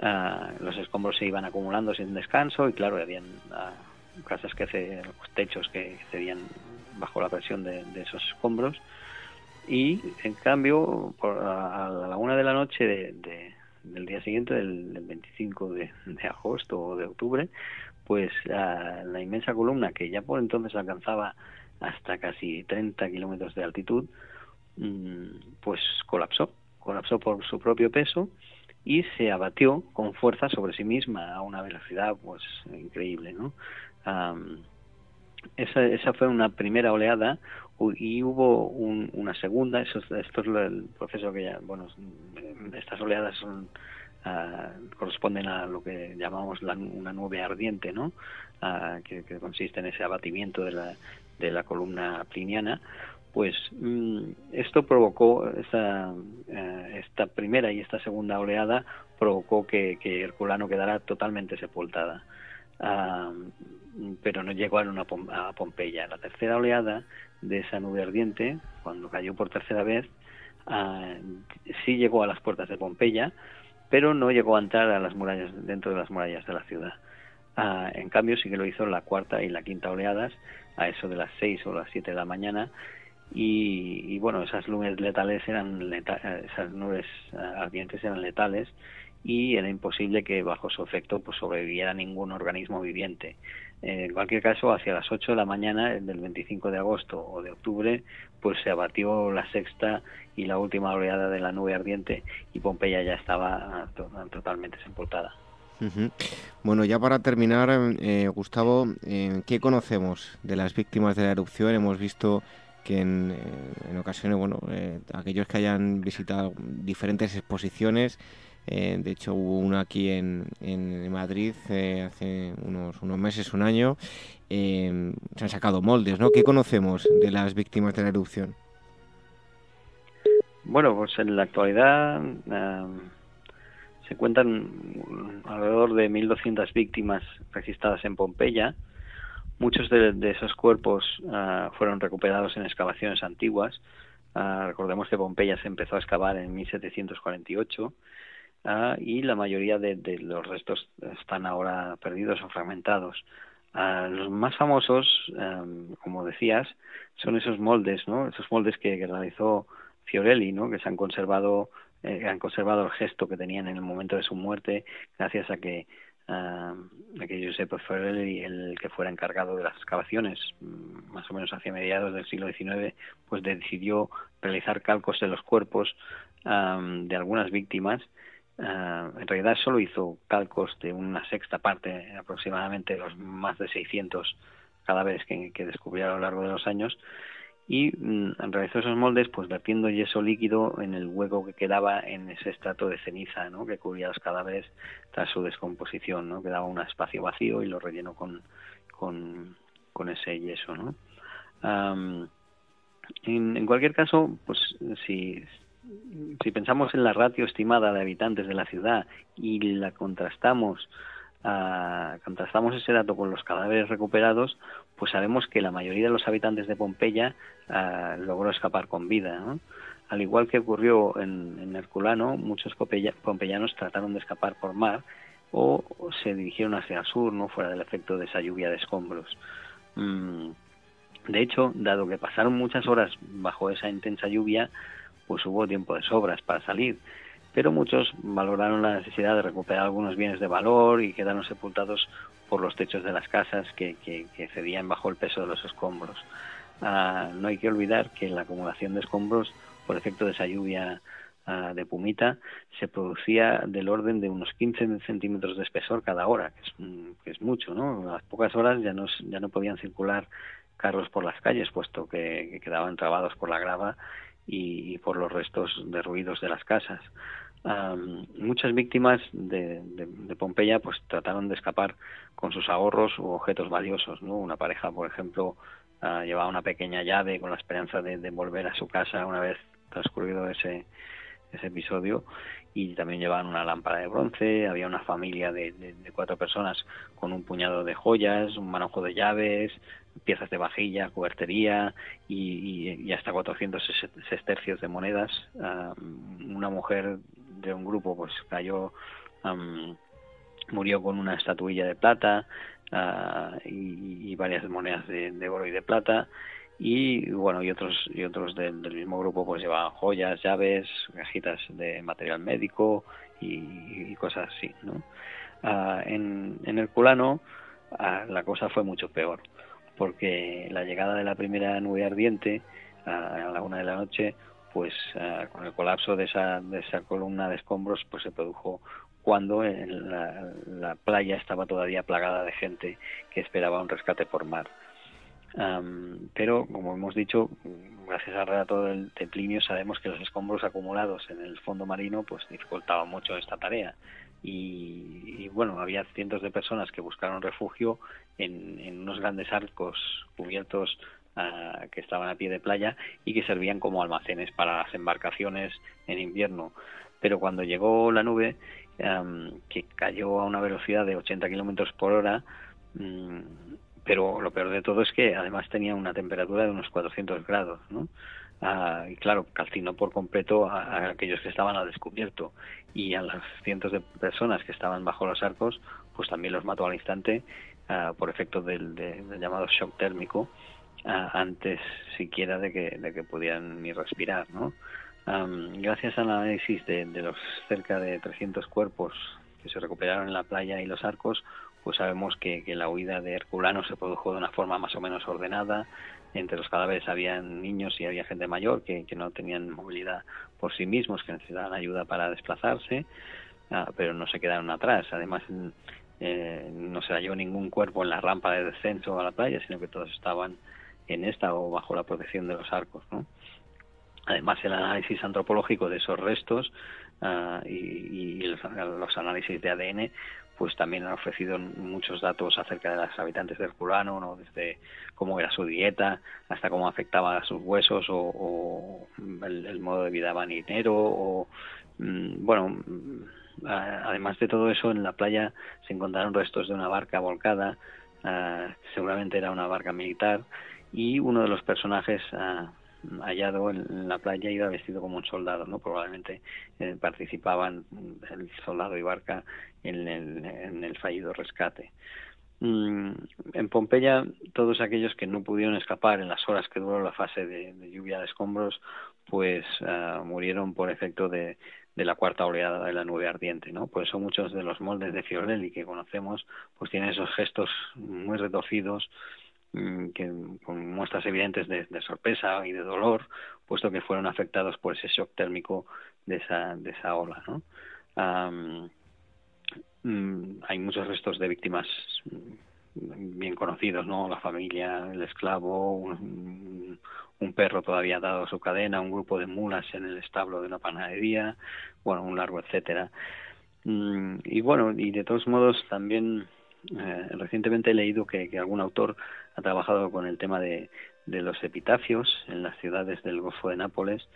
Ah, los escombros se iban acumulando sin descanso y claro, habían casas que se, techos que cedían bajo la presión de, esos escombros. Y en cambio, a, la una de la noche de, del día siguiente, del, 25 de, agosto o de octubre, pues ah, la inmensa columna que ya por entonces alcanzaba hasta casi 30 kilómetros de altitud, mm, pues colapsó, colapsó por su propio peso y se abatió con fuerza sobre sí misma a una velocidad pues increíble, ¿no? Esa, esa fue una primera oleada y hubo una segunda, eso, esto es el proceso que ya, bueno, estas oleadas son ah, corresponden a lo que llamamos la, una nube ardiente, ¿no? Ah, que, consiste en ese abatimiento de la, de la columna pliniana, pues mm, esto provocó esta, eh, esta primera y esta segunda oleada provocó que, que Herculano quedara totalmente sepultada. Ah, pero no llegó a, una, a Pompeya. La tercera oleada de esa nube ardiente, cuando cayó por tercera vez, ah, sí llegó a las puertas de Pompeya, pero no llegó a entrar a las murallas dentro de las murallas de la ciudad. Ah, en cambio, sí que lo hizo la cuarta y la quinta oleadas, a eso de las seis o las siete de la mañana, y, bueno, esas nubes letales eran esas nubes ardientes eran letales y era imposible que bajo su efecto pues sobreviviera ningún organismo viviente. En cualquier caso, hacia las 8 de la mañana del 25 de agosto o de octubre, pues se abatió la sexta y la última oleada de la nube ardiente y Pompeya ya estaba ah, totalmente sepultada. Bueno, ya para terminar, eh, Gustavo, eh, ¿qué conocemos de las víctimas de la erupción? Hemos visto que en, eh, ocasiones, bueno, aquellos que hayan visitado diferentes exposiciones, de hecho hubo una aquí en, Madrid hace unos, unos meses, un año, se han sacado moldes, ¿no? ¿Qué conocemos de las víctimas de la erupción? Bueno, pues en la actualidad se cuentan alrededor de 1.200 víctimas registradas en Pompeya. Muchos de, esos cuerpos ah, fueron recuperados en excavaciones antiguas. Recordemos que Pompeya se empezó a excavar en 1748 ah, y la mayoría de, los restos están ahora perdidos o fragmentados. los más famosos, como decías, son esos moldes, ¿no? Esos moldes que, realizó Fiorelli, ¿no? Que se han conservado eh, han conservado el gesto que tenían en el momento de su muerte gracias a que uh, a que Giuseppe Ferrelli, el que fuera encargado de las excavaciones, mm, más o menos hacia mediados del siglo XIX, pues decidió realizar calcos de los cuerpos de algunas víctimas. En realidad solo hizo calcos de una sexta parte, aproximadamente los más de 600 cadáveres que, que descubrió a lo largo de los años y mm, realizó esos moldes pues vertiendo yeso líquido en el hueco que quedaba en ese estrato de ceniza que cubría los cadáveres tras su descomposición ¿no? quedaba un espacio vacío y lo rellenó con, con, ese yeso ¿no? en, en, cualquier caso pues si si pensamos en la ratio estimada de habitantes de la ciudad y la contrastamos contrastamos ese dato con los cadáveres recuperados, pues sabemos que la mayoría de los habitantes de Pompeya logró escapar con vida. Al igual que ocurrió en, Herculano, muchos pompeyanos trataron de escapar por mar o se dirigieron hacia el sur, no fuera del efecto de esa lluvia de escombros. Mm, de hecho, dado que pasaron muchas horas bajo esa intensa lluvia, pues hubo tiempo de sobras para salir pero muchos valoraron la necesidad de recuperar algunos bienes de valor y quedaron sepultados por los techos de las casas que, cedían bajo el peso de los escombros. Ah, no hay que olvidar que la acumulación de escombros por efecto de esa lluvia ah, de pumita se producía del orden de unos 15 centímetros de espesor cada hora, que es, que es mucho, ¿no? A las pocas horas ya no, ya no podían circular carros por las calles, puesto que, quedaban trabados por la grava y, por los restos de ruidos de las casas. muchas víctimas de, Pompeya pues trataron de escapar con sus ahorros u objetos valiosos. ¿no? Una pareja, por ejemplo, uh, llevaba una pequeña llave con la esperanza de, de, volver a su casa una vez transcurrido ese episodio y también llevaban una lámpara de bronce, había una familia de, cuatro personas con un puñado de joyas, un manojo de llaves, piezas de vajilla, cubertería y, y, hasta 400 sestercios de monedas. una mujer de un grupo pues cayó, murió con una estatuilla de plata uh, y, y, varias monedas de oro y de plata y bueno y otros y otros del, mismo grupo pues llevaban joyas llaves cajitas de material médico y, cosas así no ah, en, en el culano ah, la cosa fue mucho peor porque la llegada de la primera nube ardiente a la una de la noche pues con el colapso de esa de esa columna de escombros pues se produjo cuando la, la playa estaba todavía plagada de gente que esperaba un rescate por mar pero, como hemos dicho, gracias al relato del Templinio sabemos que los escombros acumulados en el fondo marino pues dificultaban mucho esta tarea. Y, bueno, había cientos de personas que buscaron refugio en, unos grandes arcos cubiertos ah, que estaban a pie de playa y que servían como almacenes para las embarcaciones en invierno. Pero cuando llegó la nube, que cayó a una velocidad de 80 kilómetros por hora, mm, pero lo peor de todo es que además tenía una temperatura de unos 400 grados, ¿no? Ah, y claro, calcinó por completo a, aquellos que estaban al descubierto y a las cientos de personas que estaban bajo los arcos, pues también los mató al instante ah, por efecto del, llamado shock térmico ah, antes siquiera de que, de que pudieran ni respirar, ¿no? gracias al análisis de, de los cerca de 300 cuerpos que se recuperaron en la playa y los arcos, pues sabemos que, la huida de Herculano se produjo de una forma más o menos ordenada. Entre los cadáveres había niños y había gente mayor que, no tenían movilidad por sí mismos, que necesitaban ayuda para desplazarse, ah, pero no se quedaron atrás. Además, eh, no se halló ningún cuerpo en la rampa de descenso a la playa, sino que todos estaban en esta o bajo la protección de los arcos. Además, el análisis antropológico de esos restos ah, y, los, análisis de ADN pues también han ofrecido muchos datos acerca de los habitantes del Herculano, ¿no? desde cómo era su dieta hasta cómo afectaba a sus huesos o, el, modo de vida marinero o mm, bueno mm, además de todo eso en la playa se encontraron restos de una barca volcada ah, seguramente era una barca militar y uno de los personajes ah, hallado en, la playa iba vestido como un soldado, ¿no? Probablemente eh, participaban el soldado y barca en el, fallido rescate. Mm, en Pompeya, todos aquellos que no pudieron escapar en las horas que duró la fase de, lluvia de escombros, pues ah, murieron por efecto de, de la cuarta oleada de la nube ardiente, ¿no? Por eso muchos de los moldes de Fiorelli que conocemos, pues tienen esos gestos muy retorcidos Mm, que con muestras evidentes de, sorpresa y de dolor, puesto que fueron afectados por ese shock térmico de esa, de esa ola. ¿no? Mm, hay muchos restos de víctimas mm, bien conocidos, ¿no? La familia, el esclavo, un, perro todavía dado a su cadena, un grupo de mulas en el establo de una panadería, bueno, un largo etcétera. Y bueno, y de todos modos también eh, recientemente he leído que, algún autor ha trabajado con el tema de, los epitafios en las ciudades del Golfo de Nápoles,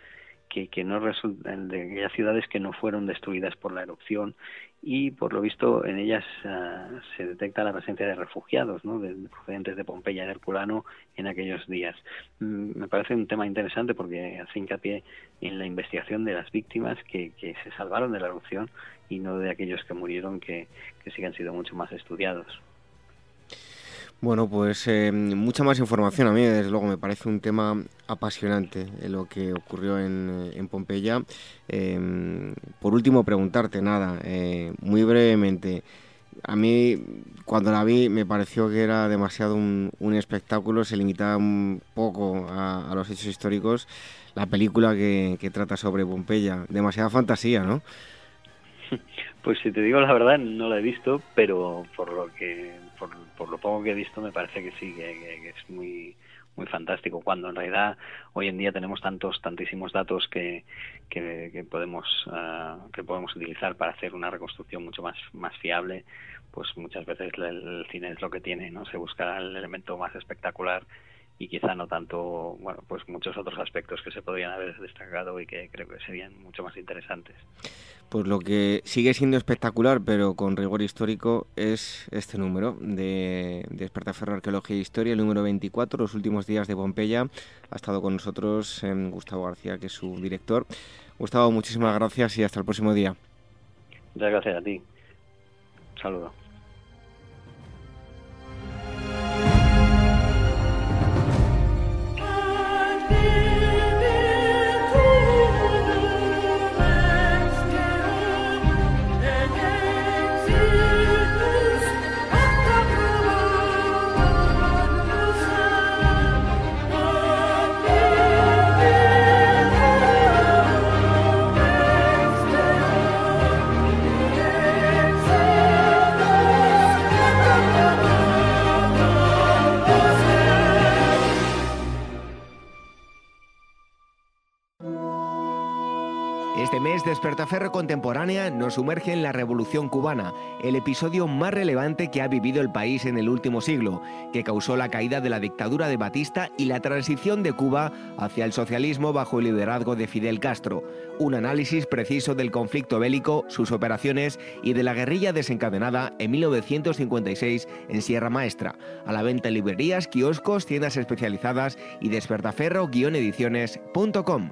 que, que no resultan de aquellas ciudades que no fueron destruidas por la erupción y por lo visto en ellas ah, se detecta la presencia de refugiados ¿no? de, procedentes de Pompeya y Herculano en aquellos días. Mm, me parece un tema interesante porque hace hincapié en la investigación de las víctimas que, que se salvaron de la erupción y no de aquellos que murieron que, que sí han sido mucho más estudiados. Bueno, pues eh, mucha más información. A mí, desde luego, me parece un tema apasionante lo que ocurrió en, en Pompeya. Em, por último, preguntarte nada, eh, muy brevemente. a mí cuando la vi me pareció que era demasiado un, espectáculo, se limitaba un poco a, los hechos históricos. La película que, trata sobre Pompeya, demasiada fantasía, ¿no? Pues si te digo la verdad, no la he visto, pero por lo que por, lo poco que he visto me parece que sí, que es muy muy fantástico. Cuando en realidad hoy en día tenemos tantos tantísimos datos que, que, podemos ah, que podemos utilizar para hacer una reconstrucción mucho más más fiable pues muchas veces el, cine es lo que tiene no se busca el elemento más espectacular y quizá no tanto, bueno, pues muchos otros aspectos que se podrían haber destacado y que creo que serían mucho más interesantes. Pues lo que sigue siendo espectacular, pero con rigor histórico, es este número de, Despertaferro Arqueología e Historia, el número 24, los últimos días de Pompeya. Ha estado con nosotros em, Gustavo García, que es su director. Gustavo, muchísimas gracias y hasta el próximo día. Muchas gracias a ti. Un saludo. Despertaferro Contemporánea nos sumerge en la Revolución Cubana, el episodio más relevante que ha vivido el país en el último siglo, que causó la caída de la dictadura de Batista y la transición de Cuba hacia el socialismo bajo el liderazgo de Fidel Castro. Un análisis preciso del conflicto bélico, sus operaciones y de la guerrilla desencadenada en 1956 en Sierra Maestra. A la venta en librerías, kioscos, tiendas especializadas y despertaferro-ediciones.com.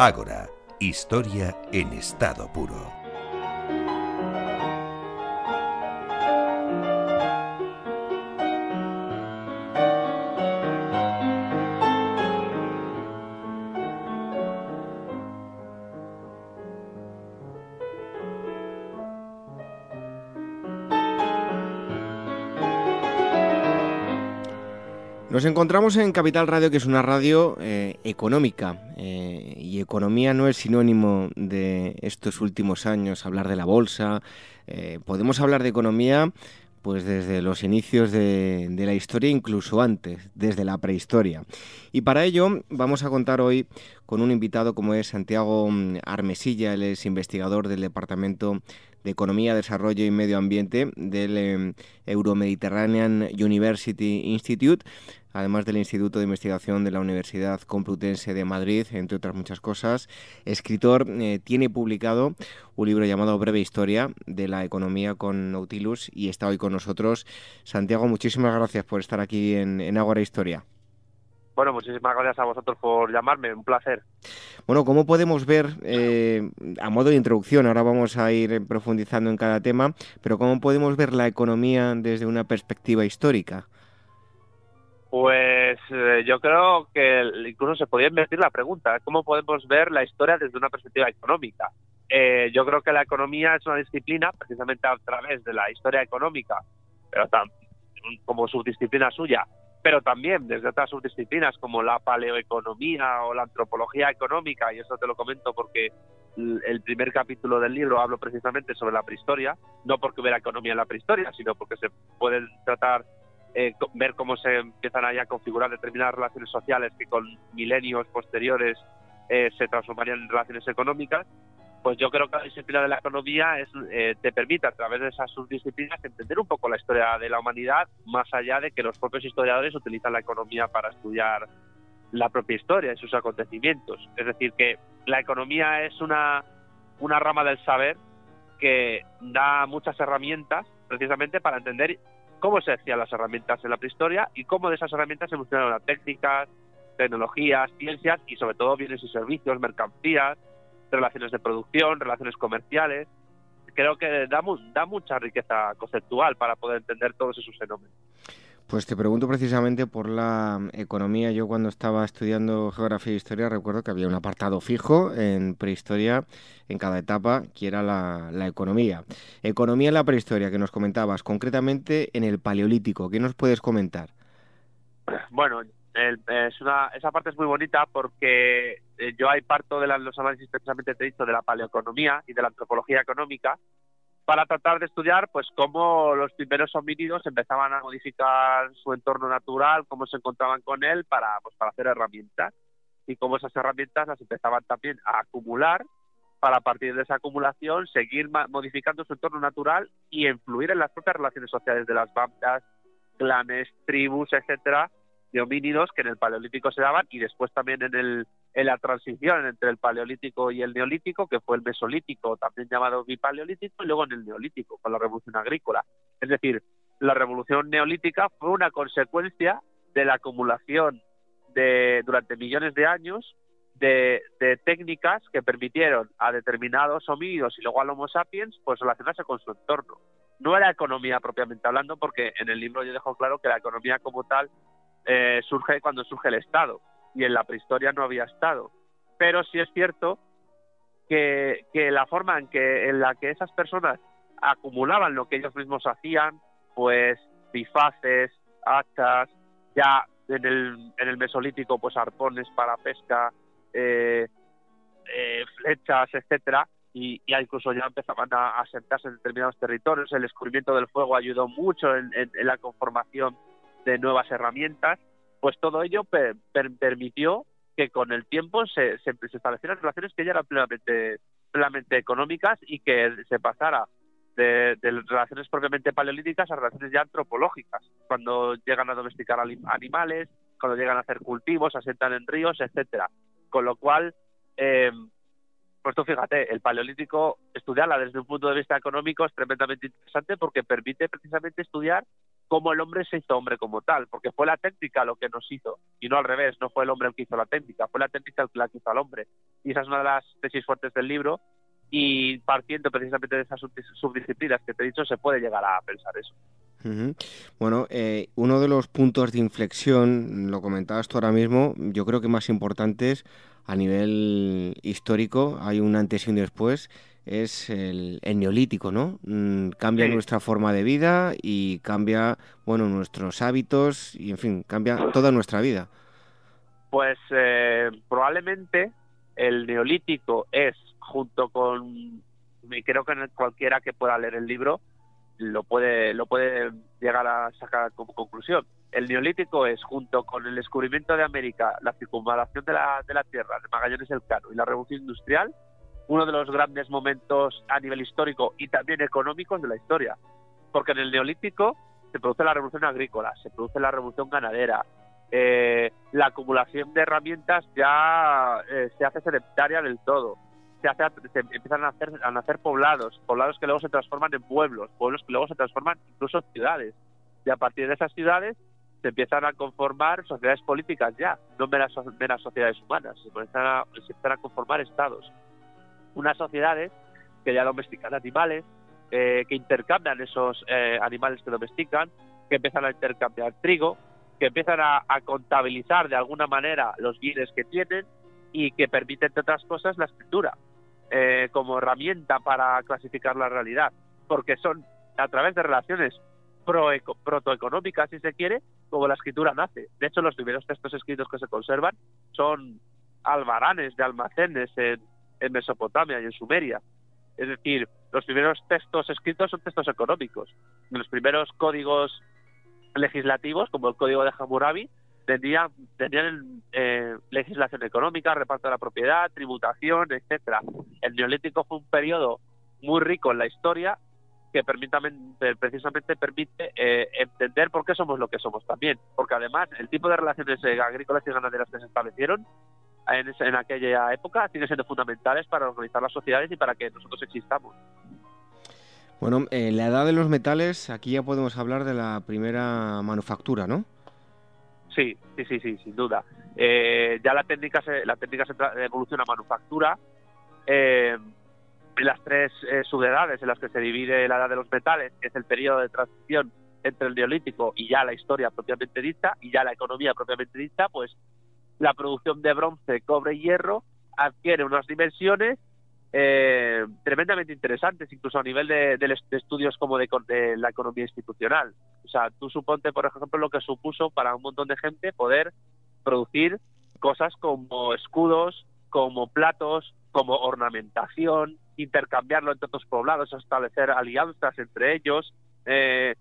Ágora, historia en estado puro. Nos encontramos en Capital Radio, que es una radio eh, económica, eh, economía no es sinónimo de estos últimos años, hablar de la bolsa. Eh, podemos hablar de economía pues desde los inicios de, de, la historia, incluso antes, desde la prehistoria. Y para ello vamos a contar hoy con un invitado como es Santiago Armesilla, él es investigador del Departamento Economía, Desarrollo y Medio Ambiente del Euromediterranean University Institute además del Instituto de Investigación de la Universidad Complutense de Madrid, entre otras muchas cosas. Escritor, eh, tiene publicado un libro llamado Breve Historia de la Economía con Nautilus y está hoy con nosotros. Santiago, muchísimas gracias por estar aquí en, en Ágora Historia. Bueno, muchísimas gracias a vosotros por llamarme, un placer. Bueno, ¿cómo podemos ver, eh, a modo de introducción, ahora vamos a ir profundizando en cada tema, pero cómo podemos ver la economía desde una perspectiva histórica? Pues eh, yo creo que incluso se podría invertir la pregunta, ¿cómo podemos ver la historia desde una perspectiva económica? Eh, yo creo que la economía es una disciplina, precisamente a través de la historia económica, pero como subdisciplina suya, pero también desde otras subdisciplinas como la paleoeconomía o la antropología económica, y eso te lo comento porque el primer capítulo del libro hablo precisamente sobre la prehistoria, no porque hubiera economía en la prehistoria, sino porque se pueden tratar, eh, ver cómo se empiezan ahí a configurar determinadas relaciones sociales que con milenios posteriores eh, se transformarían en relaciones económicas, pues yo creo que la disciplina de la economía es, eh, te permite a través de esas subdisciplinas entender un poco la historia de la humanidad, más allá de que los propios historiadores utilizan la economía para estudiar la propia historia y sus acontecimientos. Es decir, que la economía es una, una rama del saber que da muchas herramientas precisamente para entender cómo se hacían las herramientas en la prehistoria y cómo de esas herramientas evolucionaron las técnicas, tecnologías, ciencias y sobre todo bienes y servicios, mercancías, relaciones de producción, relaciones comerciales. Creo que da, da mucha riqueza conceptual para poder entender todos esos fenómenos. Pues te pregunto precisamente por la economía. Yo cuando estaba estudiando geografía e historia recuerdo que había un apartado fijo en prehistoria en cada etapa que era la, economía. Economía en la prehistoria que nos comentabas, concretamente en el paleolítico. ¿Qué nos puedes comentar? Bueno, es una, esa parte es muy bonita porque eh, yo hay parto de los análisis precisamente te he dicho de la paleoeconomía y de la antropología económica para tratar de estudiar pues cómo los primeros homínidos empezaban a modificar su entorno natural, cómo se encontraban con él para, pues, para hacer herramientas y cómo esas herramientas las empezaban también a acumular para a partir de esa acumulación seguir modificando su entorno natural y influir en las propias relaciones sociales de las bandas, clanes, tribus, etcétera, de homínidos que en el Paleolítico se daban y después también en el en la transición entre el paleolítico y el neolítico, que fue el mesolítico, también llamado bipaleolítico, y luego en el neolítico, con la revolución agrícola. Es decir, la revolución neolítica fue una consecuencia de la acumulación de, durante millones de años de, técnicas que permitieron a determinados homínidos y luego al Homo sapiens pues relacionarse con su entorno. No era economía propiamente hablando, porque en el libro yo dejo claro que la economía como tal eh, surge cuando surge el Estado y en la prehistoria no había estado. Pero sí es cierto que, la forma en, que, en la que esas personas acumulaban lo que ellos mismos hacían, pues bifaces, hachas, ya en el, en el Mesolítico, pues arpones para pesca, eh, eh, flechas, etcétera, y, incluso ya empezaban a, asentarse en determinados territorios. El descubrimiento del fuego ayudó mucho en la conformación de nuevas herramientas pues todo ello permitió que con el tiempo se, establecieran relaciones que ya eran plenamente, económicas y que se pasara de, relaciones propiamente paleolíticas a relaciones ya antropológicas, cuando llegan a domesticar animales, cuando llegan a hacer cultivos, asentan en ríos, etcétera. Con lo cual, eh, pues tú fíjate, el paleolítico, estudiarla desde un punto de vista económico es tremendamente interesante porque permite precisamente estudiar cómo el hombre se hizo hombre como tal, porque fue la técnica lo que nos hizo, y no al revés, no fue el hombre el que hizo la técnica, fue la técnica el que hizo al hombre. Y esa es una de las tesis fuertes del libro, y partiendo precisamente de esas subdisciplinas que te he dicho, se puede llegar a pensar eso. Bueno, eh, uno de los puntos de inflexión, lo comentabas tú ahora mismo, yo creo que más importantes a nivel histórico, hay un antes y un después, es el, neolítico, ¿no? Mm, cambia nuestra forma de vida y cambia, bueno, nuestros hábitos y, en fin, cambia toda nuestra vida. Pues eh, probablemente el neolítico es, junto con, creo que cualquiera que pueda leer el libro, lo puede, lo puede llegar a sacar como conclusión. El neolítico es, junto con el descubrimiento de América, la circunvalación de la, de la Tierra, de Magallanes el Cano y la revolución industrial, uno de los grandes momentos a nivel histórico y también económico de la historia. Porque en el neolítico se produce la revolución agrícola, se produce la revolución ganadera, eh, la acumulación de herramientas ya eh, se hace sedentaria del todo. Se, hace, se empiezan a hacer, a nacer poblados, poblados que luego se transforman en pueblos, pueblos que luego se transforman incluso en ciudades. Y a partir de esas ciudades se empiezan a conformar sociedades políticas ya, no meras, sociedades humanas, se empiezan a conformar estados unas sociedades que ya domestican animales, eh, que intercambian esos eh, animales que domestican, que empiezan a intercambiar trigo, que empiezan a, contabilizar de alguna manera los bienes que tienen y que permiten, entre otras cosas, la escritura eh, como herramienta para clasificar la realidad, porque son a través de relaciones pro protoeconómica, si se quiere, como la escritura nace. De hecho, los primeros textos escritos que se conservan son albaranes de almacenes en, en Mesopotamia y en Sumeria. Es decir, los primeros textos escritos son textos económicos. Los primeros códigos legislativos, como el Código de Hammurabi, tenían, tenían eh, legislación económica, reparto de la propiedad, tributación, etcétera. El Neolítico fue un periodo muy rico en la historia que precisamente permite eh, entender por qué somos lo que somos también. Porque además el tipo de relaciones eh, agrícolas y ganaderas que se establecieron en, en, aquella época siguen siendo fundamentales para organizar las sociedades y para que nosotros existamos. Bueno, en la edad de los metales, aquí ya podemos hablar de la primera manufactura, ¿no? Sí, sí, sí, sí, sin duda. Eh, ya la técnica se, la técnica se evoluciona a manufactura. Eh, las tres eh, subedades en las que se divide la edad de los metales, que es el periodo de transición entre el neolítico y ya la historia propiamente dicha, y ya la economía propiamente dicha, pues la producción de bronce, cobre y hierro adquiere unas dimensiones eh, tremendamente interesantes, incluso a nivel de, estudios como de, la economía institucional. O sea, tú suponte, por ejemplo, lo que supuso para un montón de gente poder producir cosas como escudos, como platos, como ornamentación, intercambiarlo entre otros poblados, establecer alianzas entre ellos, eh,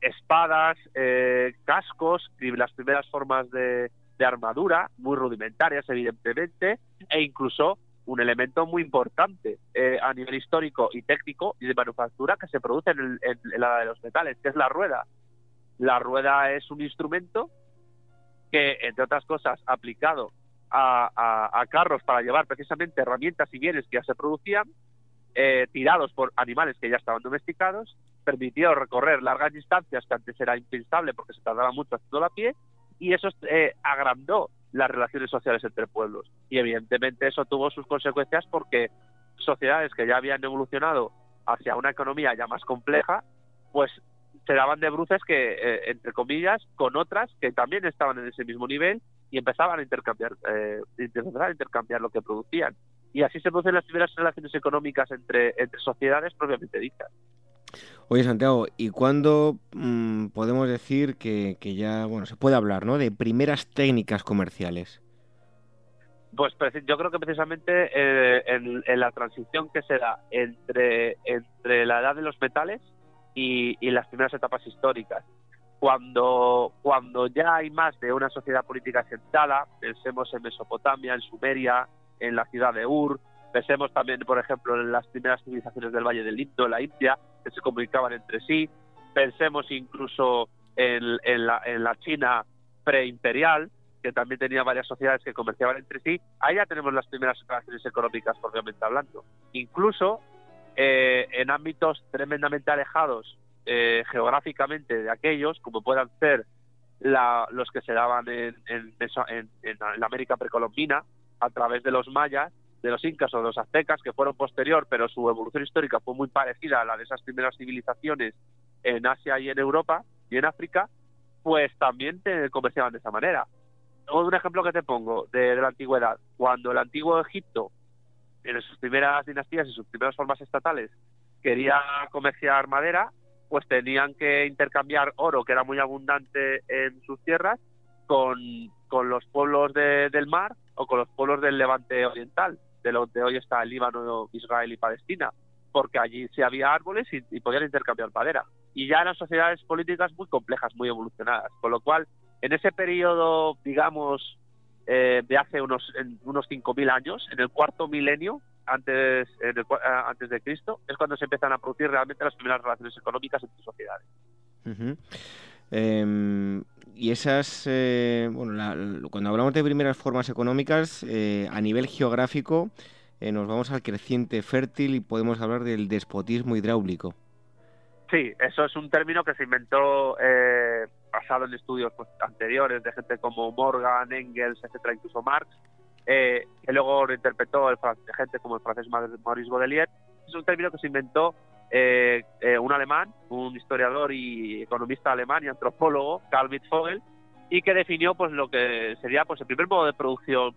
espadas, eh, cascos, las primeras formas de, de armadura, muy rudimentarias evidentemente, e incluso un elemento muy importante eh, a nivel histórico y técnico y de manufactura que se produce en, la de los metales, que es la rueda. La rueda es un instrumento que, entre otras cosas, aplicado a, carros para llevar precisamente herramientas y bienes que ya se producían, eh, tirados por animales que ya estaban domesticados, permitió recorrer largas distancias que antes era impensable porque se tardaba mucho haciendo la pie, y eso eh, agrandó las relaciones sociales entre pueblos. Y evidentemente eso tuvo sus consecuencias porque sociedades que ya habían evolucionado hacia una economía ya más compleja, pues se daban de bruces que, eh, entre comillas, con otras que también estaban en ese mismo nivel y empezaban a intercambiar, eh, intercambiar lo que producían. Y así se producen las primeras relaciones económicas entre, entre sociedades propiamente dichas. Oye, Santiago, ¿y cuándo mm, podemos decir que, ya, bueno, se puede hablar, ¿no? De primeras técnicas comerciales. Pues yo creo que precisamente eh, en, la transición que se da entre, entre la edad de los metales y, las primeras etapas históricas. Cuando, cuando ya hay más de una sociedad política asentada, pensemos en Mesopotamia, en Sumeria, en la ciudad de Ur, pensemos también, por ejemplo, en las primeras civilizaciones del Valle del Indo, la India, que se comunicaban entre sí. Pensemos incluso en, la, en la China preimperial, que también tenía varias sociedades que comerciaban entre sí. Ahí ya tenemos las primeras relaciones económicas, propiamente hablando. Incluso eh, en ámbitos tremendamente alejados eh, geográficamente de aquellos, como puedan ser los que se daban en, en, en, la América precolombina, a través de los mayas, de los incas o de los aztecas, que fueron posterior, pero su evolución histórica fue muy parecida a la de esas primeras civilizaciones en Asia y en Europa y en África, pues también te comerciaban de esa manera. Un ejemplo que te pongo de, la antigüedad, cuando el antiguo Egipto, en sus primeras dinastías y sus primeras formas estatales, quería comerciar madera, pues tenían que intercambiar oro, que era muy abundante en sus tierras, con, con los pueblos del mar o con los pueblos del levante oriental de lo de hoy está el Líbano, Israel y Palestina, porque allí sí había árboles y, podían intercambiar madera. Y ya eran sociedades políticas muy complejas, muy evolucionadas, con lo cual en ese periodo, digamos, eh, de hace unos, unos 5.000 años, en el cuarto milenio antes, eh, antes de Cristo, es cuando se empiezan a producir realmente las primeras relaciones económicas entre sociedades. Em, y esas, eh, bueno, cuando hablamos de primeras formas económicas, eh, a nivel geográfico, eh, nos vamos al creciente fértil y podemos hablar del despotismo hidráulico. Sí, eso es un término que se inventó basado en estudios pues, anteriores de gente como Morgan, Engels, etcétera, incluso Marx, que luego lo interpretó el, gente como el francés Maurice Baudelaire. Es un término que se inventó eh, eh, un alemán, un historiador y economista alemán y antropólogo, Karl Wittfogel, y que definió pues lo que sería pues el primer modo de producción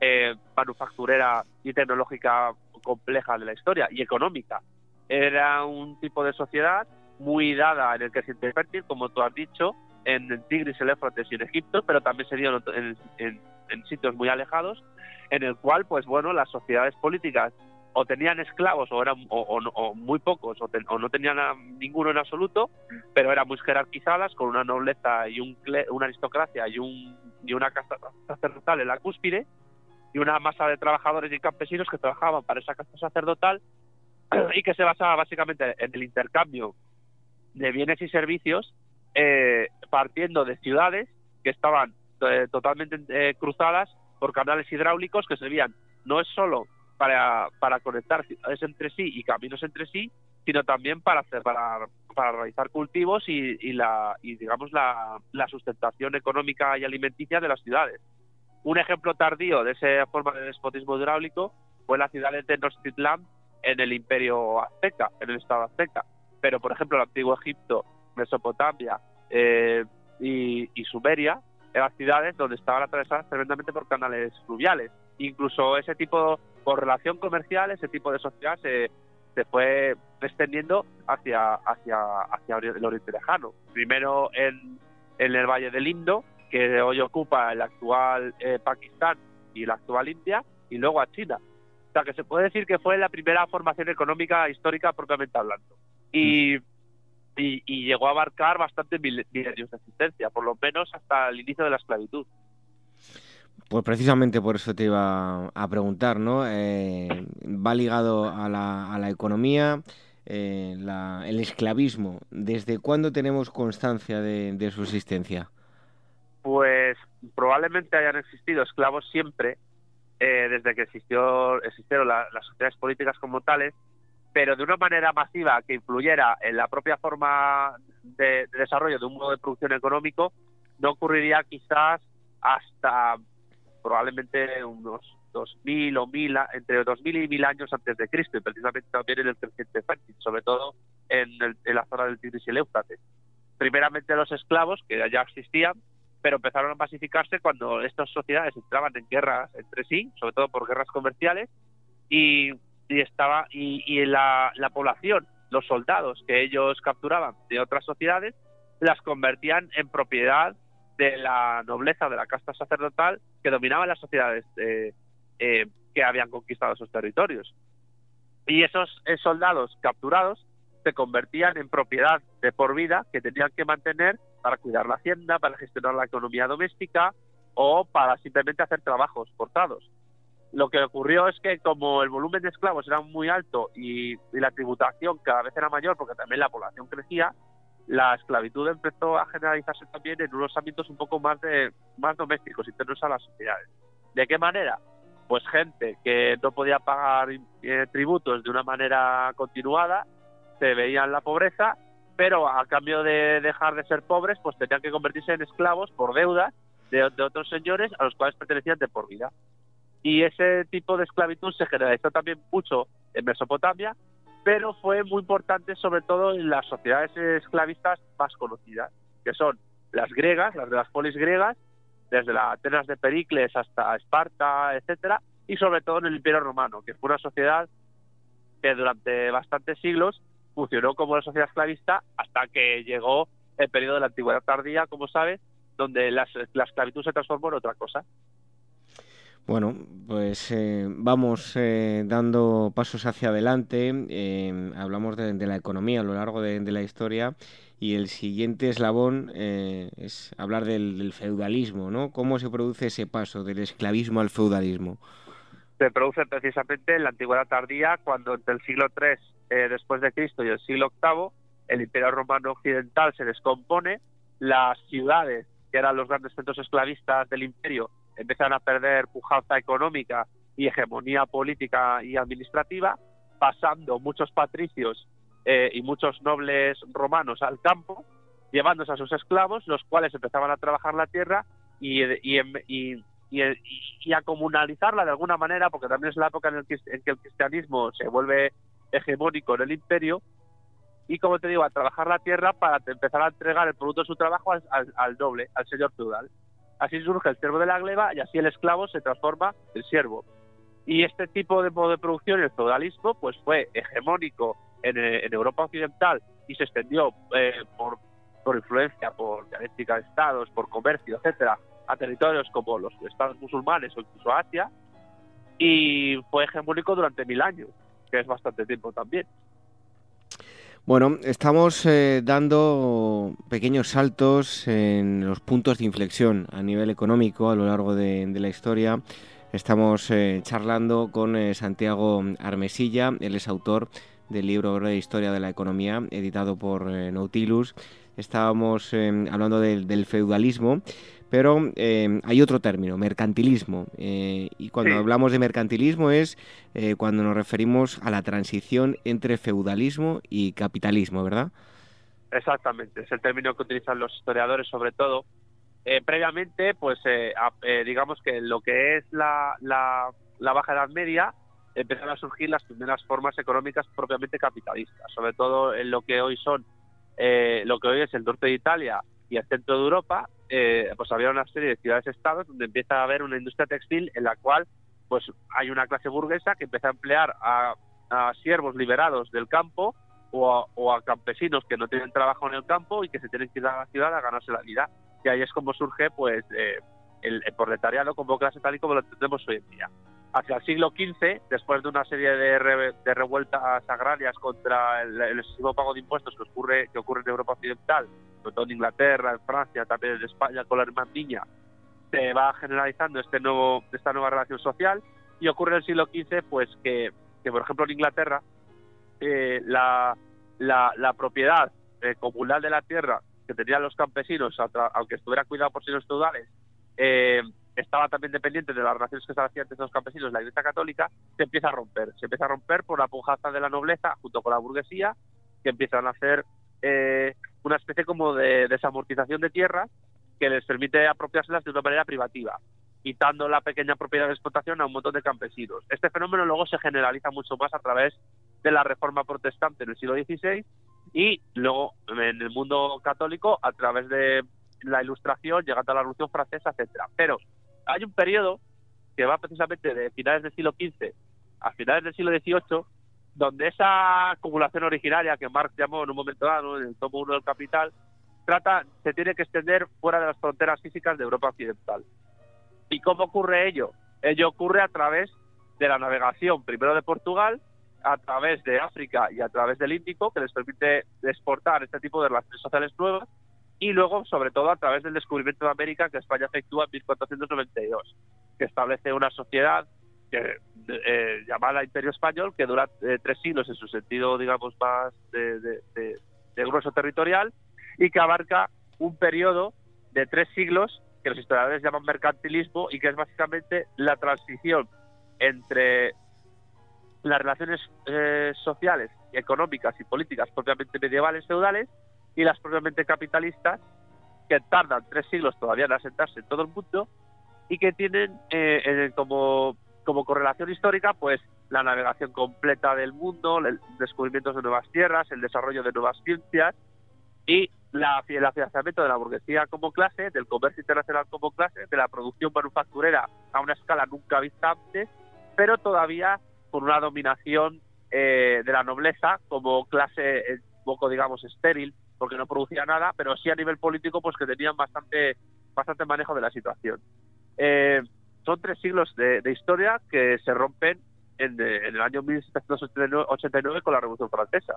eh, manufacturera y tecnológica compleja de la historia y económica. Era un tipo de sociedad muy dada en el creciente fértil, como tú has dicho, en Tigris, el Éfrates y en Egipto, pero también se dio en, en, sitios muy alejados, en el cual, pues bueno, las sociedades políticas o tenían esclavos o eran o, muy pocos o, no tenían ninguno en absoluto, pero eran muy jerarquizadas con una nobleza y un, una aristocracia y, un, una casta sacerdotal en la cúspide y una masa de trabajadores y campesinos que trabajaban para esa casta sacerdotal y que se basaba básicamente en el intercambio de bienes y servicios eh, partiendo de ciudades que estaban eh, totalmente eh, cruzadas por canales hidráulicos que servían no es solo para, conectar ciudades entre sí y caminos entre sí, sino también para hacer, para, realizar cultivos y, la y digamos la, sustentación económica y alimenticia de las ciudades. Un ejemplo tardío de esa forma de despotismo hidráulico fue la ciudad de Tenochtitlan en el Imperio Azteca, en el Estado Azteca. Pero por ejemplo el antiguo Egipto, Mesopotamia eh, y, y Sumeria eran ciudades donde estaban atravesadas tremendamente por canales fluviales. Incluso ese tipo por relación comercial ese tipo de sociedad se, se fue extendiendo hacia, hacia, hacia el Oriente Lejano. Primero en, en el Valle del Indo, que hoy ocupa el actual eh, Pakistán y la actual India, y luego a China. O sea, que se puede decir que fue la primera formación económica histórica propiamente hablando. Y, y, y llegó a abarcar bastantes milenios de existencia, por lo menos hasta el inicio de la esclavitud. Pues precisamente por eso te iba a preguntar, ¿no? Eh, va ligado a la, a la economía, eh, el esclavismo. ¿Desde cuándo tenemos constancia de, su existencia? Pues probablemente hayan existido esclavos siempre, eh, desde que existió, existieron las sociedades políticas como tales, pero de una manera masiva que influyera en la propia forma de, de desarrollo de un modo de producción económico, no ocurriría quizás hasta probablemente unos 2000 o 1000, entre 2000 y 1000 años antes de Cristo, y precisamente también en el creciente fértil, sobre todo en, la zona del Tigris y el Éufrates. Primeramente los esclavos, que ya existían, pero empezaron a masificarse cuando estas sociedades entraban en guerras entre sí, sobre todo por guerras comerciales, y, estaba y, la, la población, los soldados que ellos capturaban de otras sociedades, las convertían en propiedad de la nobleza, de la casta sacerdotal que dominaban las sociedades eh, eh, que habían conquistado esos territorios. Y esos soldados capturados se convertían en propiedad de por vida que tenían que mantener para cuidar la hacienda, para gestionar la economía doméstica o para simplemente hacer trabajos forzados. Lo que ocurrió es que como el volumen de esclavos era muy alto y la tributación cada vez era mayor porque también la población crecía, la esclavitud empezó a generalizarse también en unos ámbitos un poco más de más domésticos, internos a las sociedades. ¿De qué manera? Pues gente que no podía pagar eh, tributos de una manera continuada, se veía en la pobreza, pero a cambio de dejar de ser pobres, pues tenían que convertirse en esclavos por deudas de, de otros señores a los cuales pertenecían de por vida. Y ese tipo de esclavitud se generalizó también mucho en Mesopotamia, pero fue muy importante sobre todo en las sociedades esclavistas más conocidas, que son las griegas, las de las polis griegas, desde las Atenas de Pericles hasta Esparta, etcétera, y sobre todo en el Imperio Romano, que fue una sociedad que durante bastantes siglos funcionó como una sociedad esclavista hasta que llegó el periodo de la Antigüedad tardía, como sabes, donde la esclavitud se transformó en otra cosa. Bueno, pues eh, vamos eh, dando pasos hacia adelante. Eh, hablamos de, la economía a lo largo de, la historia y el siguiente eslabón es hablar del, feudalismo, ¿no? ¿Cómo se produce ese paso del esclavismo al feudalismo? Se produce precisamente en la antigüedad tardía, cuando entre el siglo III después de Cristo y el siglo VIII el Imperio Romano Occidental se descompone, las ciudades que eran los grandes centros esclavistas del imperio empiezan a perder pujanza económica y hegemonía política y administrativa, pasando muchos patricios eh, y muchos nobles romanos al campo, llevándose a sus esclavos, los cuales empezaban a trabajar la tierra y, y, y, a comunalizarla de alguna manera, porque también es la época en, el que, el cristianismo se vuelve hegemónico en el imperio, y como te digo, a trabajar la tierra para empezar a entregar el producto de su trabajo al, al doble, al señor feudal. Así surge el siervo de la gleba y así el esclavo se transforma en siervo. Y este tipo de modo de producción, el feudalismo, pues fue hegemónico en, eh, Europa Occidental y se extendió eh, por, por influencia, por dialéctica de estados, por comercio, etcétera, a territorios como los estados musulmanes o incluso Asia, y fue hegemónico durante mil años, que es bastante tiempo también. Bueno, estamos eh, dando pequeños saltos en los puntos de inflexión a nivel económico a lo largo de, la historia. Estamos eh, charlando con eh, Santiago Armesilla, él es autor del libro de Historia de la Economía, editado por Nautilus. Estábamos hablando del feudalismo pero eh, hay otro término, mercantilismo. Eh, y cuando hablamos de mercantilismo es eh, cuando nos referimos a la transición entre feudalismo y capitalismo, ¿verdad? Exactamente, es el término que utilizan los historiadores sobre todo. previamente, pues digamos que lo que es la, la, la Baja Edad Media empezaron a surgir las primeras formas económicas propiamente capitalistas, sobre todo en lo que hoy son, lo que hoy es el norte de Italia y el centro de Europa, eh, pues había una serie de ciudades-estados donde empieza a haber una industria textil en la cual pues hay una clase burguesa que empieza a emplear a, siervos liberados del campo o a, campesinos que no tienen trabajo en el campo y que se tienen que ir a la ciudad a ganarse la vida. Y ahí es como surge pues eh, el, el proletariado como clase tal y como lo entendemos hoy en día hacia el siglo XV, después de una serie de, de revueltas agrarias contra el, excesivo pago de impuestos que ocurre, que ocurre en Europa Occidental, sobre todo en Inglaterra, en Francia, también en España con la hermana niña, se va generalizando este nuevo, esta nueva relación social y ocurre en el siglo XV pues que, que por ejemplo en Inglaterra eh, la, la, propiedad eh, comunal de la tierra que tenían los campesinos, aunque estuviera cuidado por señores feudales, eh, estaba también dependiente de las relaciones que hacían entre los campesinos la Iglesia Católica, se empieza a romper. Se empieza a romper por la pujanza de la nobleza junto con la burguesía, que empiezan a hacer eh, una especie como de desamortización de tierras que les permite apropiárselas de una manera privativa, quitando la pequeña propiedad de explotación a un montón de campesinos. Este fenómeno luego se generaliza mucho más a través de la reforma protestante en el siglo XVI y luego en el mundo católico a través de la ilustración, llegando a la Revolución Francesa, etcétera. Pero hay un periodo que va precisamente de finales del siglo XV a finales del siglo XVIII, donde esa acumulación originaria que Marx llamó en un momento dado, en el tomo 1 del Capital, trata, se tiene que extender fuera de las fronteras físicas de Europa Occidental. ¿Y cómo ocurre ello? Ello ocurre a través de la navegación, primero de Portugal, a través de África y a través del Índico, que les permite exportar este tipo de relaciones sociales nuevas, y luego, sobre todo, a través del descubrimiento de América que España efectúa en 1492, que establece una sociedad eh, llamada Imperio Español, que dura eh, tres siglos en su sentido, digamos, más de, grueso territorial, y que abarca un periodo de tres siglos que los historiadores llaman mercantilismo y que es básicamente la transición entre las relaciones eh, sociales, económicas y políticas propiamente medievales feudales y las propiamente capitalistas, que tardan tres siglos todavía en asentarse en todo el mundo y que tienen eh, como, como correlación histórica pues la navegación completa del mundo, el descubrimiento de nuevas tierras, el desarrollo de nuevas ciencias y la, el afianzamiento de la burguesía como clase, del comercio internacional como clase, de la producción manufacturera a una escala nunca vista antes, pero todavía con una dominación eh, de la nobleza como clase un poco, digamos, estéril porque no producía nada, pero sí a nivel político, pues que tenían bastante, bastante manejo de la situación. Eh, son tres siglos de, historia que se rompen en, el año 1789 con la Revolución Francesa.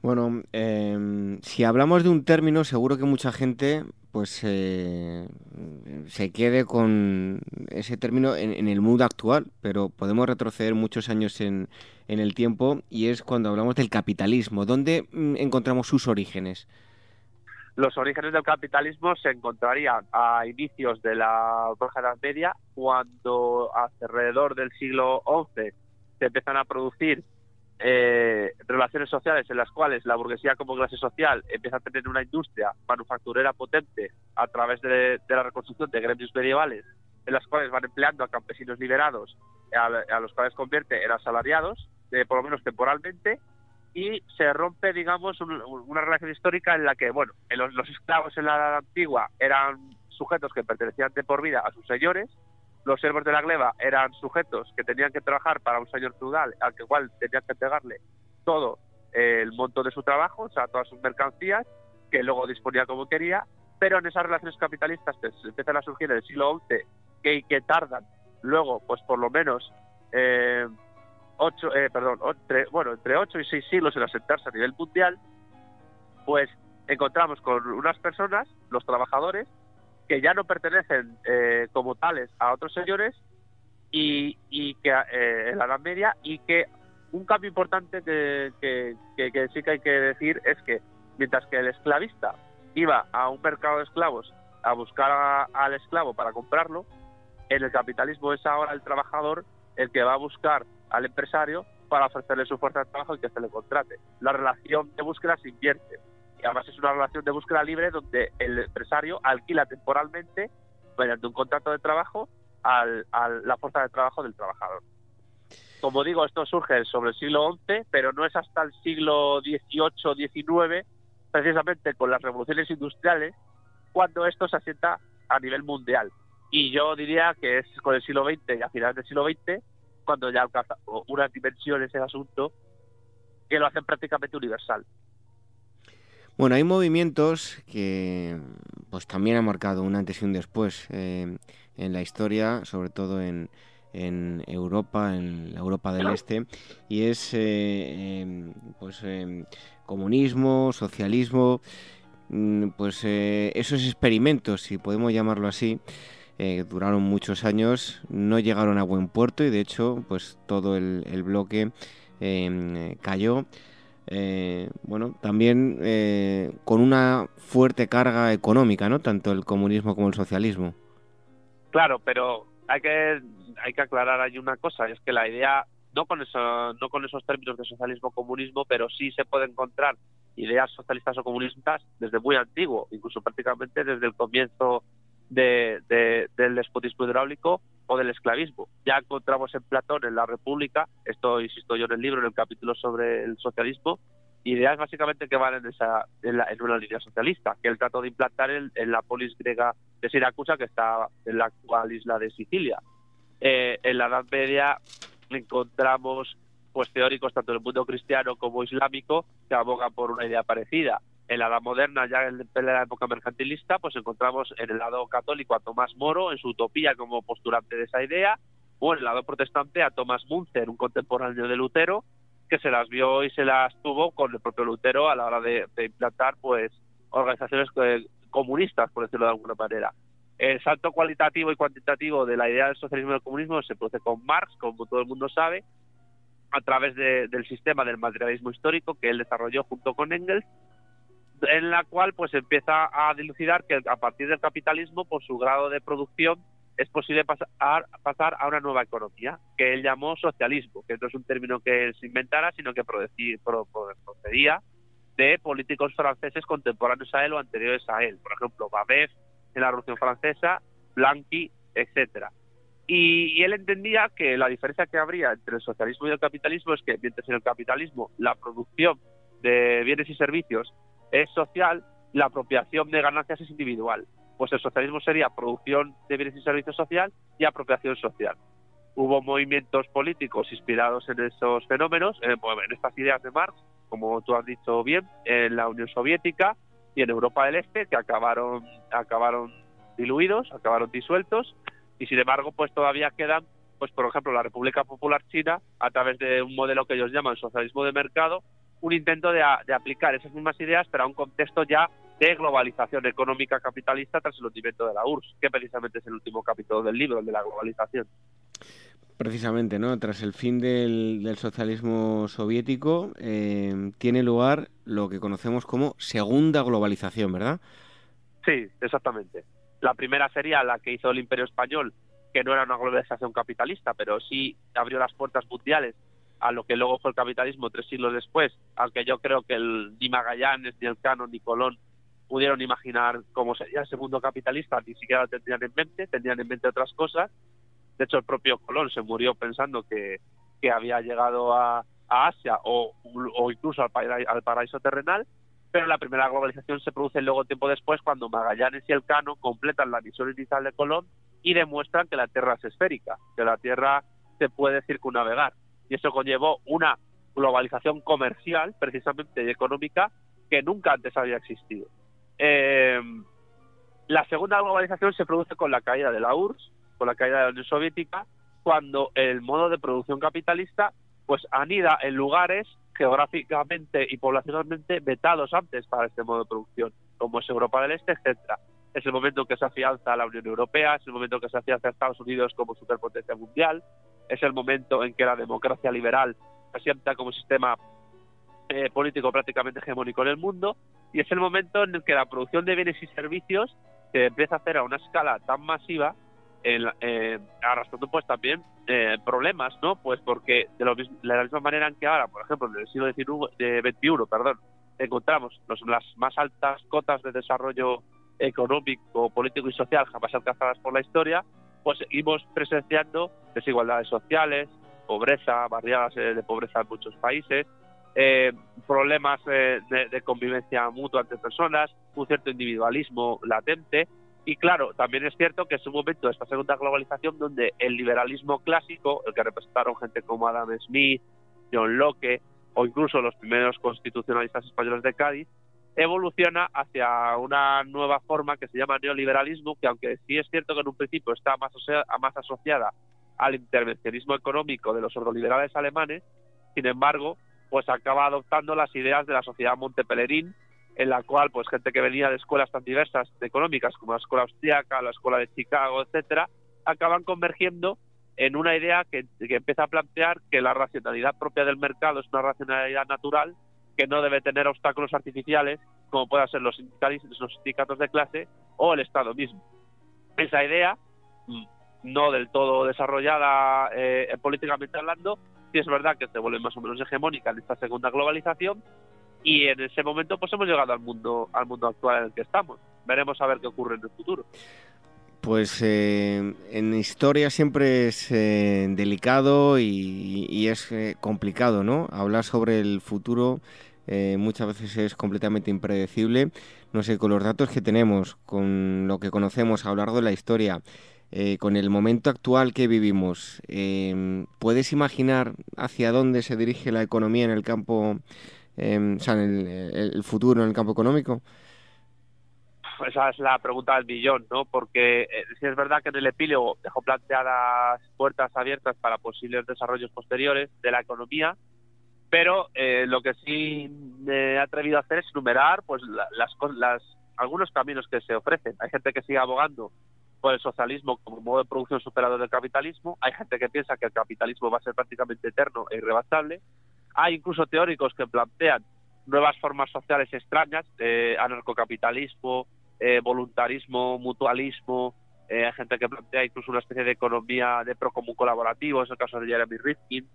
Bueno, em, si hablamos de un término, seguro que mucha gente pues eh, se quede con ese término en, el mundo actual, pero podemos retroceder muchos años en, en, el tiempo y es cuando hablamos del capitalismo. ¿Dónde mm, encontramos sus orígenes? Los orígenes del capitalismo se encontrarían a inicios de la Baja Edad Media, cuando alrededor del siglo XI se empiezan a producir eh, relaciones sociales en las cuales la burguesía como clase social empieza a tener una industria manufacturera potente a través de, la reconstrucción de gremios medievales, en las cuales van empleando a campesinos liberados, a, los cuales convierte en asalariados, eh, por lo menos temporalmente, y se rompe, digamos, una relación histórica en la que, bueno, los, los esclavos en la edad antigua eran sujetos que pertenecían de por vida a sus señores, los servos de la gleba eran sujetos que tenían que trabajar para un señor feudal al que igual tenían que entregarle todo el monto de su trabajo, o sea, todas sus mercancías, que luego disponía como quería, pero en esas relaciones capitalistas que empiezan a surgir en el siglo XI, que, que tardan luego, pues por lo menos, eh, ocho, eh, perdón, bueno, entre ocho y seis siglos en asentarse a nivel mundial, pues encontramos con unas personas, los trabajadores, que ya no pertenecen eh, como tales a otros señores y, y que eh, en la Edad Media y que un cambio importante que, que, que, sí que hay que decir es que mientras que el esclavista iba a un mercado de esclavos a buscar al esclavo para comprarlo, en el capitalismo es ahora el trabajador el que va a buscar al empresario para ofrecerle su fuerza de trabajo y que se le contrate. La relación de búsqueda se invierte. Y además es una relación de búsqueda libre donde el empresario alquila temporalmente, mediante un contrato de trabajo, al, a la fuerza de trabajo del trabajador. Como digo, esto surge sobre el siglo XI, pero no es hasta el siglo XVIII, XIX, precisamente con las revoluciones industriales, cuando esto se asienta a nivel mundial. Y yo diría que es con el siglo XX y a finales del siglo XX cuando ya alcanza unas dimensiones el asunto que lo hacen prácticamente universal. Bueno, hay movimientos que pues también han marcado un antes y un después eh, en la historia, sobre todo en, en Europa, en la Europa del Este, y es eh, em, pues em, comunismo, socialismo, mm, pues eh, esos experimentos, si podemos llamarlo así, eh, duraron muchos años, no llegaron a buen puerto y de hecho pues todo el, bloque em, cayó. Eh, bueno, también eh, con una fuerte carga económica, ¿no? Tanto el comunismo como el socialismo. Claro, pero hay que hay que aclarar ahí una cosa, es que la idea no con eso, no con esos términos de socialismo comunismo, pero sí se puede encontrar ideas socialistas o comunistas desde muy antiguo, incluso prácticamente desde el comienzo de, del despotismo hidráulico o del esclavismo. Ya encontramos en Platón, en la República, esto insisto yo en el libro, en el capítulo sobre el socialismo, ideas básicamente que van en, esa, en, una línea socialista, que él trató de implantar en, la polis griega de Siracusa, que está en la actual isla de Sicilia. Eh, en la Edad Media encontramos pues teóricos tanto del mundo cristiano como islámico que abogan por una idea parecida en la edad moderna, ya en la época mercantilista, pues encontramos en el lado católico a Tomás Moro, en su utopía como postulante de esa idea, o en el lado protestante a Tomás Munzer, un contemporáneo de Lutero, que se las vio y se las tuvo con el propio Lutero a la hora de, implantar pues organizaciones comunistas, por decirlo de alguna manera. El salto cualitativo y cuantitativo de la idea del socialismo y del comunismo se produce con Marx, como todo el mundo sabe, a través del sistema del materialismo histórico que él desarrolló junto con Engels en la cual pues empieza a dilucidar que a partir del capitalismo, por su grado de producción, es posible pasar, pasar a una nueva economía, que él llamó socialismo, que no es un término que él se inventara, sino que procedía de políticos franceses contemporáneos a él o anteriores a él. Por ejemplo, Babeuf en la Revolución Francesa, Blanqui, etcétera. Y, y, él entendía que la diferencia que habría entre el socialismo y el capitalismo es que mientras en el capitalismo la producción de bienes y servicios es social, la apropiación de ganancias es individual. Pues el socialismo sería producción de bienes y servicios social y apropiación social. Hubo movimientos políticos inspirados en esos fenómenos, en, estas ideas de Marx, como tú has dicho bien, en la Unión Soviética y en Europa del Este, que acabaron, acabaron diluidos, acabaron disueltos, y sin embargo, pues todavía quedan, pues por ejemplo, la República Popular China, a través de un modelo que ellos llaman socialismo de mercado, un intento de, aplicar esas mismas ideas, pero a un contexto ya de globalización económica capitalista tras el hundimiento de la URSS, que precisamente es el último capítulo del libro, el de la globalización. Precisamente, ¿no? Tras el fin del, socialismo soviético, eh, tiene lugar lo que conocemos como segunda globalización, ¿verdad? Sí, exactamente. La primera sería la que hizo el Imperio Español, que no era una globalización capitalista, pero sí abrió las puertas mundiales a lo que luego fue el capitalismo tres siglos después, aunque yo creo que el, ni Magallanes, ni el Cano, ni Colón pudieron imaginar cómo sería ese mundo capitalista, ni siquiera lo tendrían en mente, tendrían en mente otras cosas. De hecho, el propio Colón se murió pensando que, que había llegado a, Asia o, incluso al, al paraíso terrenal, pero la primera globalización se produce luego tiempo después cuando Magallanes y el Cano completan la misión inicial de Colón y demuestran que la Tierra es esférica, que la Tierra se puede circunnavegar y eso conllevó una globalización comercial, precisamente y económica, que nunca antes había existido. Eh, la segunda globalización se produce con la caída de la URSS, con la caída de la Unión Soviética, cuando el modo de producción capitalista pues anida en lugares geográficamente y poblacionalmente vetados antes para este modo de producción, como es Europa del Este, etcétera. Es el momento en que se afianza la Unión Europea, es el momento en que se afianza Estados Unidos como superpotencia mundial, es el momento en que la democracia liberal se asienta como sistema eh, político prácticamente hegemónico en el mundo y es el momento en el que la producción de bienes y servicios se empieza a hacer a una escala tan masiva eh, arrastrando pues también eh, problemas, ¿no? Pues porque de, la misma manera en que ahora, por ejemplo, en el siglo XXI, perdón, encontramos las más altas cotas de desarrollo económico, político y social jamás alcanzadas por la historia, pues seguimos presenciando desigualdades sociales, pobreza, barriadas eh, de pobreza en muchos países, eh, problemas de, de, convivencia mutua entre personas, un cierto individualismo latente. Y claro, también es cierto que es un momento de esta segunda globalización donde el liberalismo clásico, el que representaron gente como Adam Smith, John Locke o incluso los primeros constitucionalistas españoles de Cádiz, evoluciona hacia una nueva forma que se llama neoliberalismo, que aunque sí es cierto que en un principio está más, más asociada al intervencionismo económico de los ordoliberales alemanes, sin embargo, pues acaba adoptando las ideas de la sociedad Montepelerín, en la cual pues gente que venía de escuelas tan diversas económicas como la escuela austríaca, la escuela de Chicago, etcétera, acaban convergiendo en una idea que, empieza a plantear que la racionalidad propia del mercado es una racionalidad natural que no debe tener obstáculos artificiales como puedan ser los, sindicatos de clase o el Estado mismo. Esa idea, mm, no del todo desarrollada eh, políticamente hablando, sí es verdad que se vuelve más o menos hegemónica en esta segunda globalización, y en ese momento pues hemos llegado al mundo al mundo actual en el que estamos veremos a ver qué ocurre en el futuro pues eh, en historia siempre es eh, delicado y, es complicado, ¿no? Hablar sobre el futuro muchas veces es completamente impredecible. No sé, con los datos que tenemos, con lo que conocemos a lo largo de la historia, con el momento actual que vivimos, ¿puedes imaginar hacia dónde se dirige la economía en el campo Em, o sea, en el, futuro en el campo económico? Esa es la pregunta del millón, ¿no? Porque eh, si es verdad que en el epílogo dejó planteadas puertas abiertas para posibles desarrollos posteriores de la economía, pero eh, lo que sí me he atrevido a hacer es enumerar pues las, las algunos caminos que se ofrecen. Hay gente que sigue abogando por el socialismo como modo de producción superador del capitalismo. Hay gente que piensa que el capitalismo va a ser prácticamente eterno e irrebasable. Hay incluso teóricos que plantean nuevas formas sociales extrañas, eh, anarcocapitalismo, eh, voluntarismo, mutualismo. Eh, hay gente que plantea incluso una especie de economía de procomún colaborativo, es el caso de Jeremy Rifkin.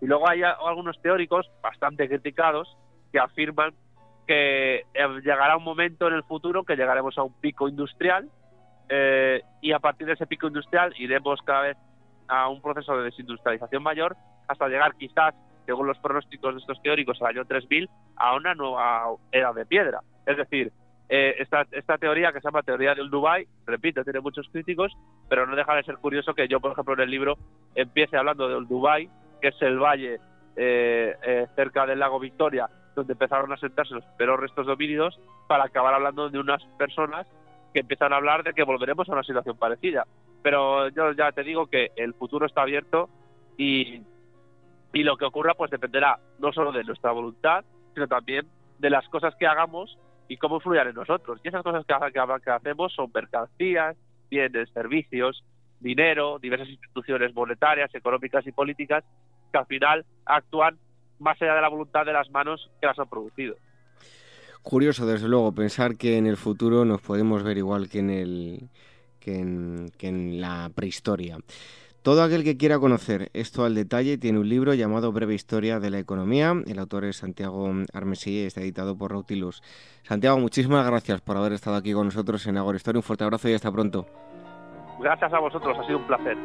Y luego hay algunos teóricos bastante criticados que afirman que eh, llegará un momento en el futuro que llegaremos a un pico industrial y a partir de ese pico industrial iremos cada vez a un proceso de desindustrialización mayor hasta llegar quizás según los pronósticos de estos teóricos, al año 3000 a una nueva era de piedra. Es decir, eh, esta, esta teoría que se llama teoría del Dubai, repito, tiene muchos críticos, pero no deja de ser curioso que yo, por ejemplo, en el libro empiece hablando del Dubai, que es el valle eh, eh, cerca del lago Victoria, donde empezaron a sentarse los primeros restos de para acabar hablando de unas personas que empiezan a hablar de que volveremos a una situación parecida. Pero yo ya te digo que el futuro está abierto y y lo que ocurra pues dependerá no solo de nuestra voluntad, sino también de las cosas que hagamos y cómo influyan en nosotros. Y esas cosas que hacemos son mercancías, bienes, servicios, dinero, diversas instituciones monetarias, económicas y políticas que al final actúan más allá de la voluntad de las manos que las han producido. Curioso, desde luego, pensar que en el futuro nos podemos ver igual que en, el, que en la prehistoria. Todo aquel que quiera conocer esto al detalle tiene un libro llamado Breve Historia de la Economía. El autor es Santiago Armesí y está editado por Rautilus. Santiago, muchísimas gracias por haber estado aquí con nosotros en Agora Historia. Un fuerte abrazo y hasta pronto. Gracias a vosotros, ha sido un placer.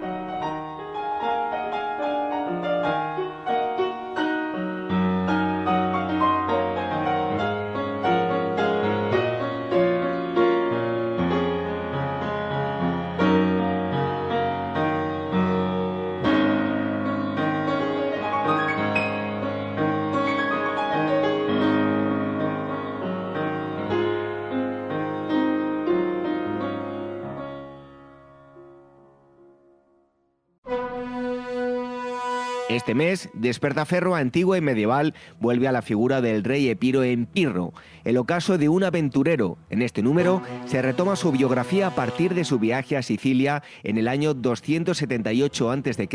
Este mes, Despertaferro antiguo y medieval vuelve a la figura del rey Epiro en Pirro, el ocaso de un aventurero. En este número se retoma su biografía a partir de su viaje a Sicilia en el año 278 a.C.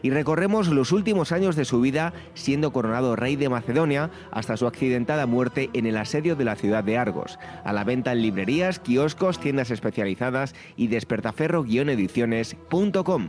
y recorremos los últimos años de su vida siendo coronado rey de Macedonia hasta su accidentada muerte en el asedio de la ciudad de Argos. A la venta en librerías, kioscos, tiendas especializadas y despertaferro-ediciones.com.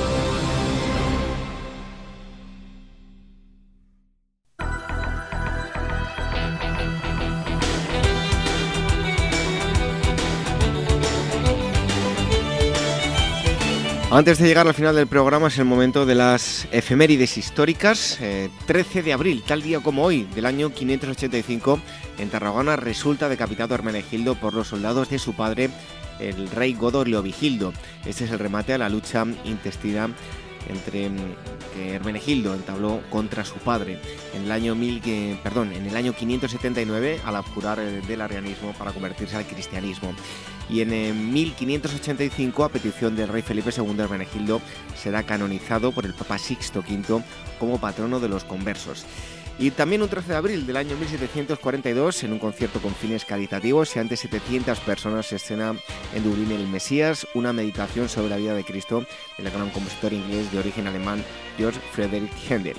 Antes de llegar al final del programa es el momento de las efemérides históricas. 13 eh, de abril, tal día como hoy, del año 585, en Tarragona resulta decapitado Hermenegildo por los soldados de su padre, el rey Godorio Vigildo. Este es el remate a la lucha intestina entre mm, que Hermenegildo entabló contra su padre en el año mil, perdón, en el año 579 al abjurar eh, del arianismo para convertirse al cristianismo. Y en 1585, eh, a petición del rey Felipe II, Hermenegildo será canonizado por el Papa Sixto V como patrono de los conversos. Y también un 13 de abril del año 1742, en un concierto con fines caritativos, y ante 700 personas se escena en Dublín el Mesías, una meditación sobre la vida de Cristo del gran compositor inglés de origen alemán George Frederick Händel.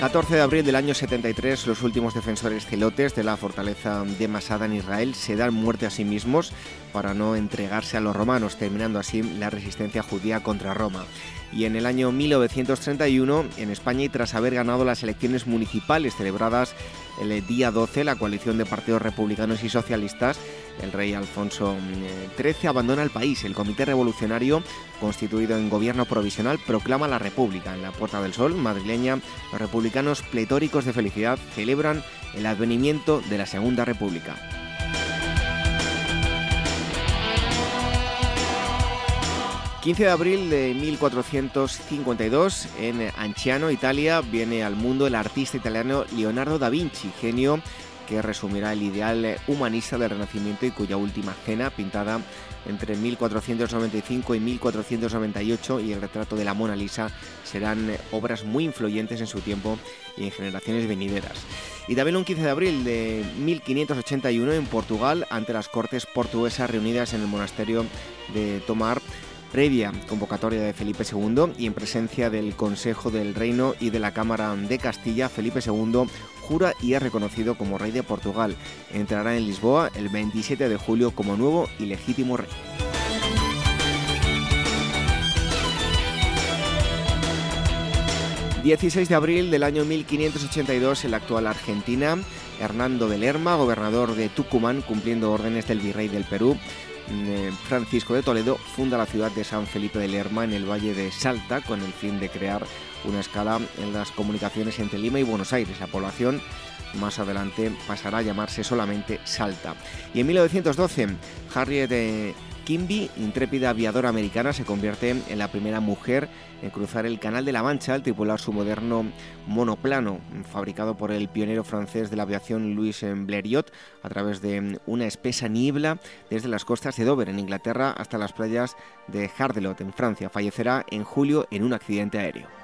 14 de abril del año 73, los últimos defensores celotes de la fortaleza de Masada en Israel se dan muerte a sí mismos para no entregarse a los romanos, terminando así la resistencia judía contra Roma y en el año 1931 en España y tras haber ganado las elecciones municipales celebradas el día 12, la coalición de partidos republicanos y socialistas, el rey Alfonso XIII mm, abandona el país. El Comité Revolucionario, constituido en gobierno provisional, proclama la República. En la Puerta del Sol madrileña, los republicanos pletóricos de felicidad celebran el advenimiento de la Segunda República. 15 de abril de 1452, en Anciano, Italia, viene al mundo el artista italiano Leonardo da Vinci, genio que resumirá el ideal humanista del Renacimiento y cuya última cena, pintada entre 1495 y 1498, y el retrato de la Mona Lisa serán obras muy influyentes en su tiempo y en generaciones venideras. Y también un 15 de abril de 1581 en Portugal, ante las cortes portuguesas reunidas en el monasterio de Tomar, previa convocatoria de Felipe II y en presencia del Consejo del Reino y de la Cámara de Castilla, Felipe II jura y es reconocido como rey de Portugal. Entrará en Lisboa el 27 de julio como nuevo y legítimo rey. ...16 de abril del año 1582 en la actual Argentina... ...Hernando de Lerma, gobernador de Tucumán... ...cumpliendo órdenes del virrey del Perú... Eh, Francisco de Toledo funda la ciudad de San Felipe de Lerma en el valle de Salta con el fin de crear una escala en las comunicaciones entre Lima y Buenos Aires. La población más adelante pasará a llamarse solamente Salta. Y en 1912, Harriet Kimby, intrépida aviadora americana, se convierte en la primera mujer en cruzar el Canal de la Mancha al tripular su moderno monoplano, fabricado por el pionero francés de la aviación Louis Blériot, a través de una espesa niebla desde las costas de Dover, en Inglaterra, hasta las playas de Hardelot, en Francia. Fallecerá en julio en un accidente aéreo.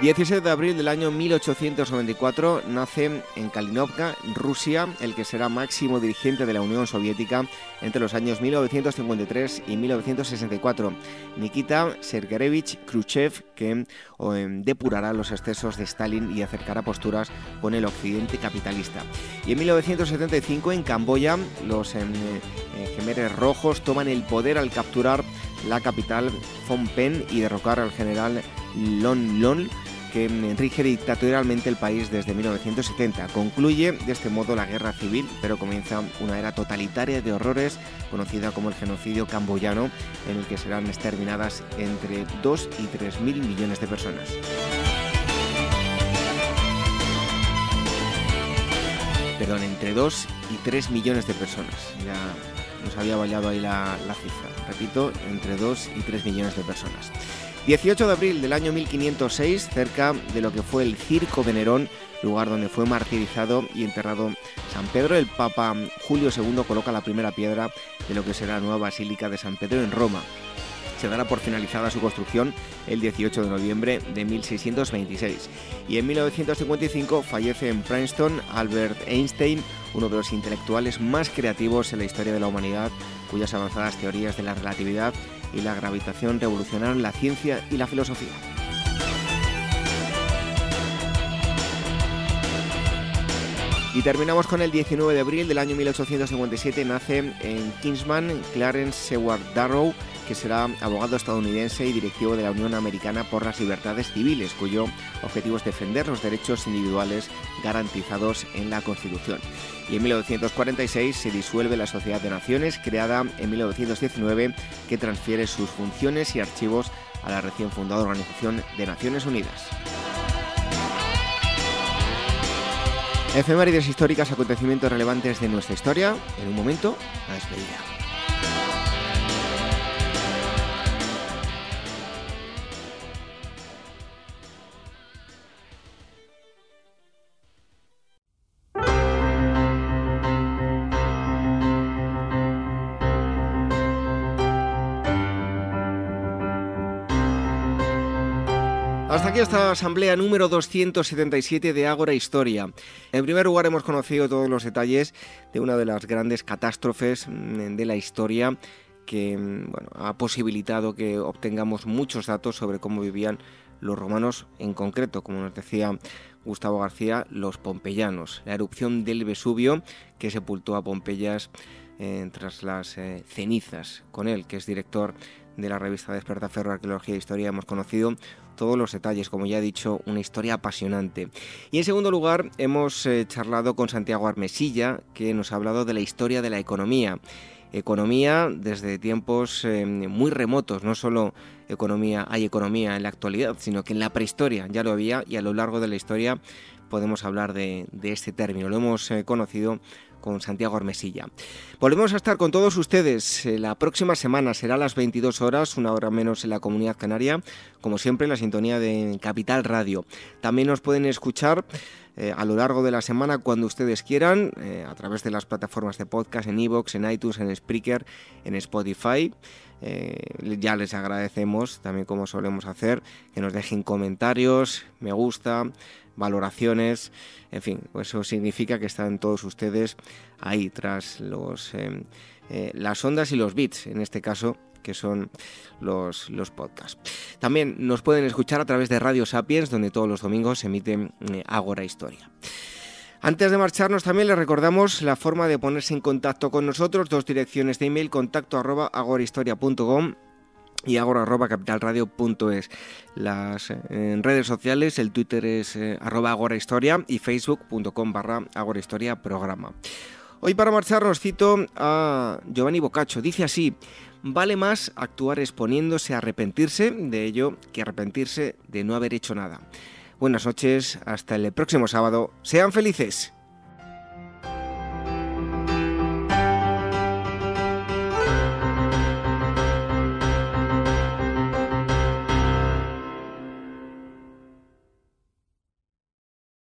17 de abril del año 1894 nace en Kalinovka, Rusia, el que será máximo dirigente de la Unión Soviética entre los años 1953 y 1964, Nikita Sergeyevich Khrushchev, que em, depurará los excesos de Stalin y acercará posturas con el occidente capitalista. Y en 1975 en Camboya los em, eh, rojos toman el poder al capturar la capital Phnom Penh y derrocar al general Lon Lon que rige dictatorialmente el país desde 1970. Concluye de este modo la guerra civil, pero comienza una era totalitaria de horrores conocida como el genocidio camboyano, en el que serán exterminadas entre 2 y 3 mil millones de personas. Perdón, entre 2 y 3 millones de personas. Ya nos había vallado ahí la, la cifra. Repito, entre 2 y 3 millones de personas. 18 de abril del año 1506, cerca de lo que fue el Circo de Nerón, lugar donde fue martirizado y enterrado San Pedro, el Papa Julio II coloca la primera piedra de lo que será la nueva Basílica de San Pedro en Roma. Se dará por finalizada su construcción el 18 de noviembre de 1626. Y en 1955 fallece en Princeton Albert Einstein, uno de los intelectuales más creativos en la historia de la humanidad, cuyas avanzadas teorías de la relatividad y la gravitación revolucionaron la ciencia y la filosofía. Y terminamos con el 19 de abril del año 1857. Nace en Kingsman Clarence Seward Darrow, que será abogado estadounidense y directivo de la Unión Americana por las Libertades Civiles, cuyo objetivo es defender los derechos individuales garantizados en la Constitución. Y en 1946 se disuelve la Sociedad de Naciones, creada en 1919, que transfiere sus funciones y archivos a la recién fundada Organización de Naciones Unidas. Efemérides históricas, acontecimientos relevantes de nuestra historia. En un momento, la despedida. Aquí esta asamblea número 277 de Ágora Historia. En primer lugar hemos conocido todos los detalles de una de las grandes catástrofes mm, de la historia que mm, ha posibilitado que obtengamos muchos datos sobre cómo vivían los romanos, en concreto, como nos decía Gustavo García, los pompeyanos. La erupción del Vesubio que sepultó a Pompeyas eh, tras las eh, cenizas. Con él, que es director de la revista Despertaferro Arqueología e Historia, hemos conocido todos los detalles, como ya he dicho, una historia apasionante. Y en segundo lugar, hemos eh, charlado con Santiago Armesilla, que nos ha hablado de la historia de la economía. Economía desde tiempos eh, muy remotos, no solo economía, hay economía en la actualidad, sino que en la prehistoria ya lo había y a lo largo de la historia podemos hablar de, este término. Lo hemos eh, conocido con Santiago Armesilla. Volvemos a estar con todos ustedes eh, la próxima semana, será a las 22 horas, una hora menos en la comunidad canaria, como siempre en la sintonía de Capital Radio. También nos pueden escuchar eh, a lo largo de la semana cuando ustedes quieran, eh, a través de las plataformas de podcast, en iVoox, en iTunes, en Spreaker, en Spotify. ya les agradecemos, también como solemos hacer, que nos dejen comentarios, me gusta, valoraciones, en fin, eso significa que están todos ustedes ahí tras los, em, eh, las ondas y los bits, en este caso, que son los, los podcasts. También nos pueden escuchar a través de Radio Sapiens, donde todos los domingos se emite eh, Agora Historia. Antes de marcharnos también les recordamos la forma de ponerse en contacto con nosotros, dos direcciones de email, contacto arroba agorahistoria.com y agora.capitalradio.es. Las eh, redes sociales, el Twitter es eh, arroba agorahistoria y facebook.com barra agorahistoria programa. Hoy para marcharnos cito a Giovanni Boccaccio. Dice así, vale más actuar exponiéndose a arrepentirse de ello que arrepentirse de no haber hecho nada. Buenas noches, hasta el próximo sábado. Sean felices.